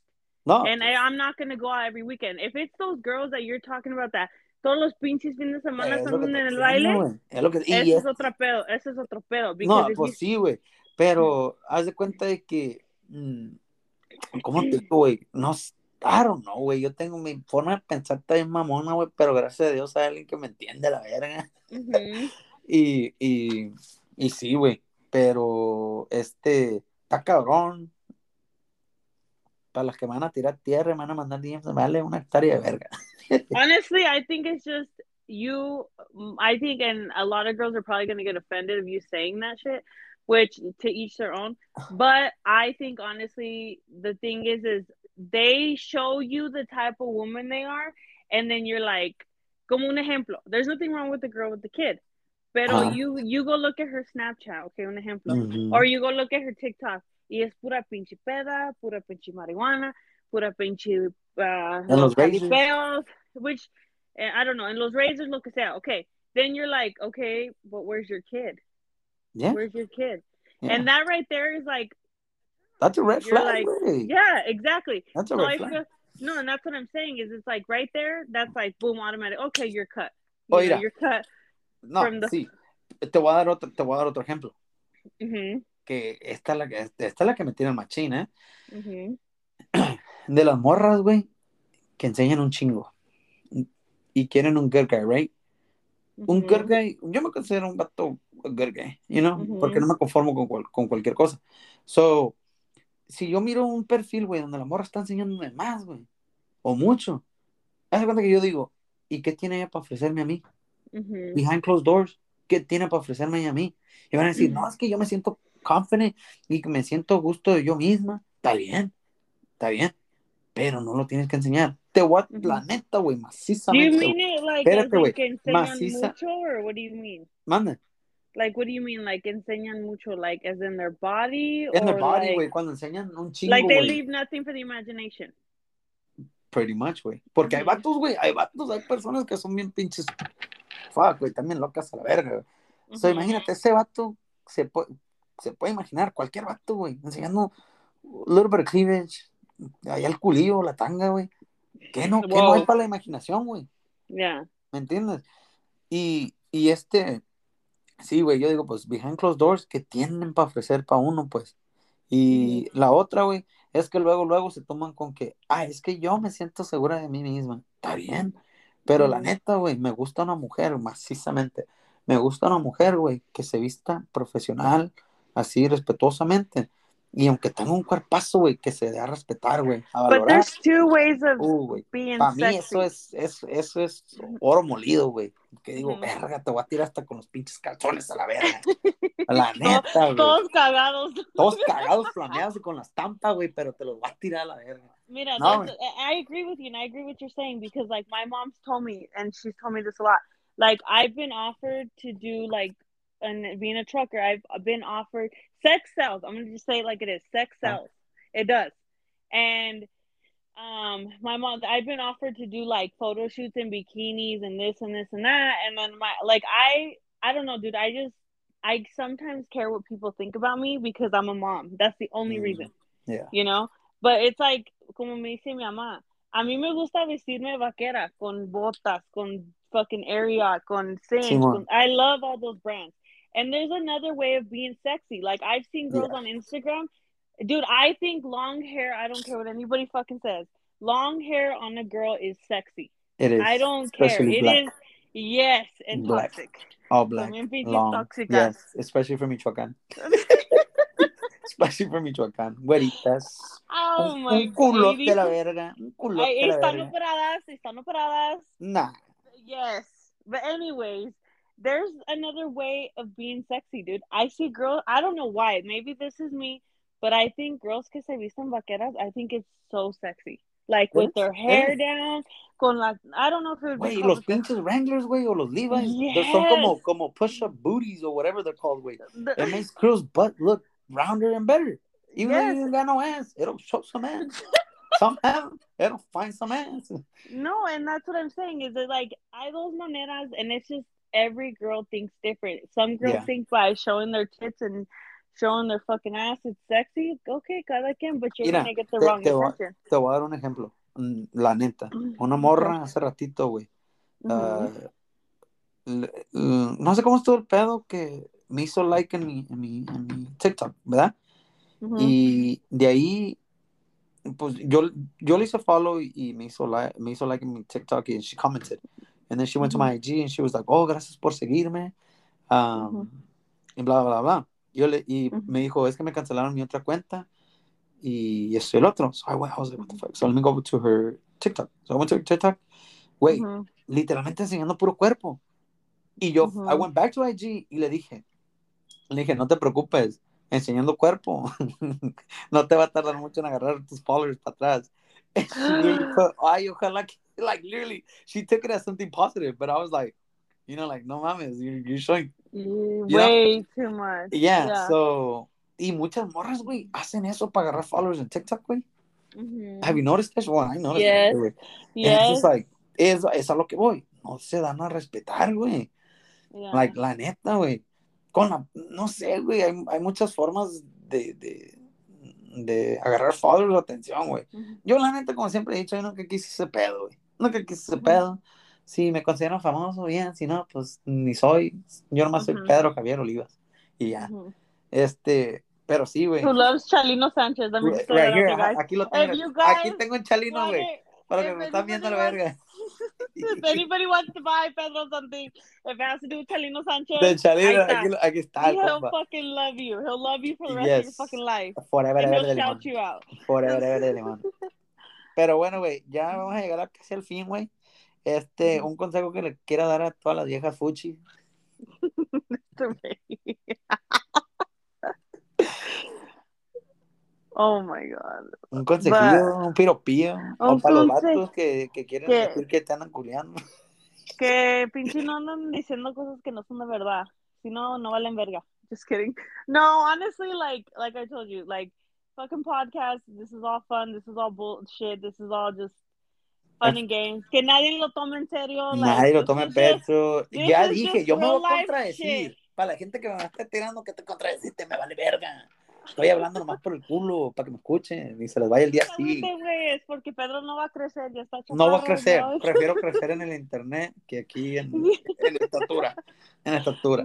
No, And I, I'm not going to go out every weekend. If it's those girls that you're talking about that todos los pinches fines de semana que están en el baile. Es lo que y ese es- es otro pedo, ese es otro pedo. No, pues you- sí, güey. Pero haz de cuenta de que. mm, ¿Cómo te digo, güey? No, don't know, güey. Yo tengo mi forma de pensar también mamona, güey. Pero gracias a Dios hay alguien que me entiende la verga. Ujú. Y, y, y sí, güey. Pero este. Está cabrón. Para las que me van a tirar tierra, me van a mandar DMs, me vale una hectárea de verga. Honestly, I think it's just you. I think, and a lot of girls are probably going to get offended of you saying that shit, which to each their own. But I think, honestly, the thing is, is they show you the type of woman they are, and then you're like, como un ejemplo. There's nothing wrong with the girl with the kid, pero Ajá. you you go look at her Snapchat, okay, un ejemplo. Ujú. Or you go look at her TikTok y es pura pinche peda, pura pinche marihuana, pura pinche uh, En los jalipeos, which eh, I don't know, en los razors, lo que sea. Okay, then you're like, okay, but where's your kid? Yeah, Where's your kid? yeah. And that right there is like, That's a red flag, like, yeah, exactly. That's a No, red flag. feel- no, and that's what I'm saying is it's like right there, that's like boom, automatic. Okay, you're cut. Oh, You know, mira. you're cut. No, from the- sí. Te voy a dar otro, te voy a dar otro ejemplo. hmm Que esta es la que, esta es la que me tiene el machín, ¿eh? hmm De las morras, güey, que enseñan un chingo. Y quieren un good guy, right? Un mm-hmm. good guy, yo me considero un vato good guy, you know? Ujú. Porque no me conformo con, cual- con cualquier cosa. So, si yo miro un perfil, güey, donde la morra está enseñándome más, güey, o mucho, haz cuenta que yo digo, ¿y qué tiene ella para ofrecerme a mí? hmm behind closed doors, ¿qué tiene para ofrecerme ella a mí? Y van a decir, no, es que yo me siento confident y que me siento gusto de yo misma. Está bien, está bien, pero no lo tienes que enseñar. Te voy a, la neta, güey, Do you mean it like as Espérate, in güey. que enseñan Maciza- mucho, or what do you mean? Manda, Like, what do you mean, like enseñan mucho, like as in their body, en or body, güey, like, cuando enseñan un chingo, like they leave nothing for the imagination? Pretty much, güey. Porque hay Ujú. vatos, güey, hay vatos, hay personas que son bien pinches, fuck, güey, también locas a la verga, güey. So, imagínate, ese vato se puede, se puede imaginar, cualquier vato, güey, enseñando little bit of cleavage, allá el culillo, la tanga, güey. ¿Qué no, qué no hay Wow. para la imaginación, güey? Yeah. ¿Me entiendes? Y, y este, sí, güey, yo digo, pues, behind closed doors, que tienen para ofrecer para uno, pues. Y la otra, güey, es que luego, luego se toman con que, ah, es que yo me siento segura de mí misma. Está bien. Pero la neta, güey, me gusta una mujer, macizamente. Me gusta una mujer, güey, que se vista profesional, así, respetuosamente. Y aunque tenga un cuerpazo, güey, que se dé a respetar, güey, a But valorar. there's two ways of Uh, being Para mí sexy. eso es, es, eso es oro molido, güey. Que digo, Ujú. verga, te voy a tirar hasta con los pinches calzones a la verga. La neta, güey. Todos cagados. Todos cagados, flameados y con la estampa, güey, pero te los voy a tirar a la verga. Mira, No, I agree with you, and I agree what you're saying because, like, my mom's told me, and she's told me this a lot. Like, I've been offered to do like, and being a trucker, I've been offered sex sells. I'm gonna just say it like it is. Sex sells. It does, and um, my mom, I've been offered to do like photo shoots in bikinis and this and this and that, and then my like, I, I don't know, dude. I just, I sometimes care what people think about me because I'm a mom. That's the only Mm. reason Yeah. you know? But it's like, como me dice mi mamá, a mí me gusta vestirme vaquera con botas, con fucking Ariat, con con, I love all those brands. And there's another way of being sexy. Like I've seen girls Yeah. on Instagram. Dude, I think long hair, I don't care what anybody fucking says. Long hair on a girl is sexy. It is. I don't care. especially It black. is yes, and Black. toxic. All black. Long. tóxicas. Yes, especially for Michoacán. especially for Michoacán. Güeritas. Oh un, my un culote god. la verga. Un culote Ay, la están verga. operadas, están operadas. Nah. Yes. But anyways, there's another way of being sexy, dude. I see girls, I don't know why. Maybe this is me, but I think girls que se visten vaqueras, I think it's so sexy. Like with their hair down, con la I don't know if it would be Güey, los pinches Wranglers, güey, o los Levi's. Yes. They're son como, como push-up booties or whatever they're called, güey. the- It makes girls' butt look rounder and better. Even Yes. you ain't got no ass, it'll show some ass. some have, it'll find some ass. No, and that's what I'm saying. Is it like hay dos maneras, and it's just every girl thinks different. Some girls Yeah. think by showing their tits and showing their fucking ass it's sexy. Okay, cada quien, but you're Mira, gonna get the te- wrong te attention. Te voy a dar un ejemplo. Mm, La neta. Una morra hace ratito, güey. Mhm. ah, no sé cómo estuvo el pedo que me hizo like en mi, en mi, en mi TikTok, ¿verdad? Mhm. Y de ahí, pues yo, yo le hice follow y me, hizo like, me hizo like en mi TikTok y she commented. And then she went to my IG and she was like, oh, gracias por seguirme. Um. Y bla, bla, bla. Yo le, y me dijo, es que me cancelaron mi otra cuenta y esto y el otro. So I, went, I was like, what the fuck? So let me go to her TikTok. So I went to her TikTok. Wait, Mhm. literalmente enseñando puro cuerpo. Y yo. I went back to IG y le dije, le dije, no te preocupes, enseñando cuerpo, no te va a tardar mucho en agarrar tus followers para atrás. Literally put, ay, ojalá que, like, literally, she took it as something positive, but I was like, you know, like, no mames, you're, you're showing, You- know? Way too much. yeah, Yeah. so, y muchas morras, güey, hacen eso para agarrar followers en TikTok, güey. Mhm. Have you noticed this? Well, I noticed Yes. it, güey. And it's Yes. just like, es, es a lo que voy, no se dan a respetar, güey. Yeah. Like, la neta, güey. Con la, no sé, güey, hay, hay muchas formas de, de, de agarrar followers o atención, güey. Mhm. Yo, la neta, como siempre he dicho, yo nunca quise ese pedo, güey. Nunca quise ese Ujú. pedo. Si me considero famoso, bien. Si no, pues ni soy. Yo nomás soy Ujú. Pedro Javier Olivas. Y ya. Mhm. Este, pero sí, güey. Who loves Chalino just Right out here, guys. aquí lo tengo. Aquí tengo un chalino, güey. Para que me están viendo la verga. If anybody wants to buy Pedro something, if it has to do with Chalino Sanchez, De chalino, aquí, aquí está el he'll compa. fucking love you. He'll love you for the rest of your Yes. fucking life. Forever, And ever he'll de limón. shout you out. Forever, ever limón. Pero bueno, güey, ya vamos a llegar a casi al fin, güey. Este, un consejo que le quiera dar a todas las viejas fuchi. oh my god. Un consejillo, un piropío. O para los vatos que, que quieren que- decir que te andan culiando. Que pinche no andan diciendo cosas que no son de verdad. Si no, no valen verga. Just kidding. No, honestly, like like I told you, like fucking podcast, this is all fun, this is all bullshit, this is all just fun and games. Que nadie lo tome en serio. like, Nadie lo this tome is pecho. Ya dije, yo me voy a contradecir. shit. Para la gente que me esté tirando que te contradeciste, me vale verga. Estoy hablando nomás por el culo, para que me escuchen y se les vaya el día así. Es porque Pedro no va a crecer, ya está No va a crecer. ya. Prefiero crecer en el internet que aquí en, en estatura. En estatura.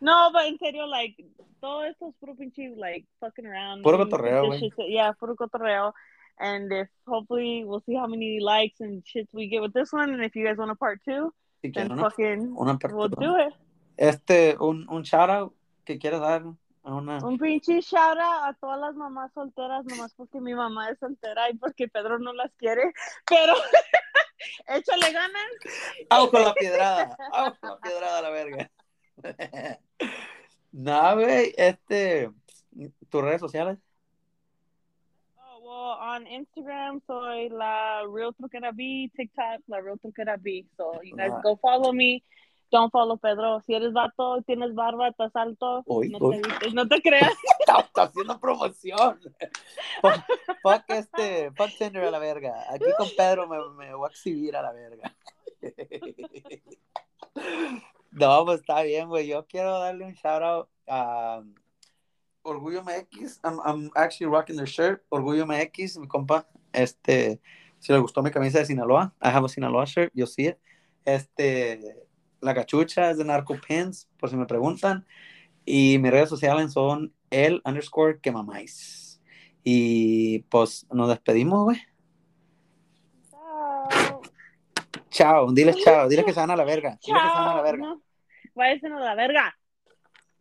No, but en serio, like, todo esto es puro pinche, like, fucking around. Puro and cotorreo, shit- Yeah, puro cotorreo. And if hopefully we'll see how many likes and shits we get with this one. And if you guys want a part two, Si then ¿no? fucking Una we'll apertura. do it. Este, un, un shout out que quieras dar a una. Un pinche shout out a todas las mamás solteras, nomás porque mi mamá es soltera y porque Pedro no las quiere. Pero échale ganas. ¡Vamos con la piedrada! ¡Vamos con la piedrada a la verga! No, güey, este. ¿Tus redes sociales? Oh, well, on Instagram soy la real truquera B, TikTok la real truquera B. So you guys Ah. go follow me. Don't follow Pedro. Si eres vato, tienes barba, estás alto, Uy, no, uy. Te, no te creas. Está, está haciendo promoción. Fuck, fuck este, fuck Tinder a la verga. Aquí con Pedro me, me voy a exhibir a la verga. No, pues está bien, güey. Yo quiero darle un shout out a Orgullo MX. I'm, I'm actually rocking their shirt. Orgullo MX, mi compa. Este, si le gustó mi camisa de Sinaloa, I have a Sinaloa shirt, yo sí. Este, la cachucha es de Narco Pins, por si me preguntan. Y mis redes sociales son el underscore que mamáis. Y pues nos despedimos, güey. Chao. Chao, diles chao, diles que se van a la verga. Diles que se van a la Chao. verga. No, váyanse a la verga.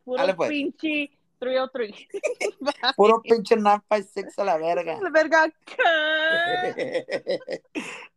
Puro Dale, pues. pinche 303. Puro pinche 956 a la verga. La verga.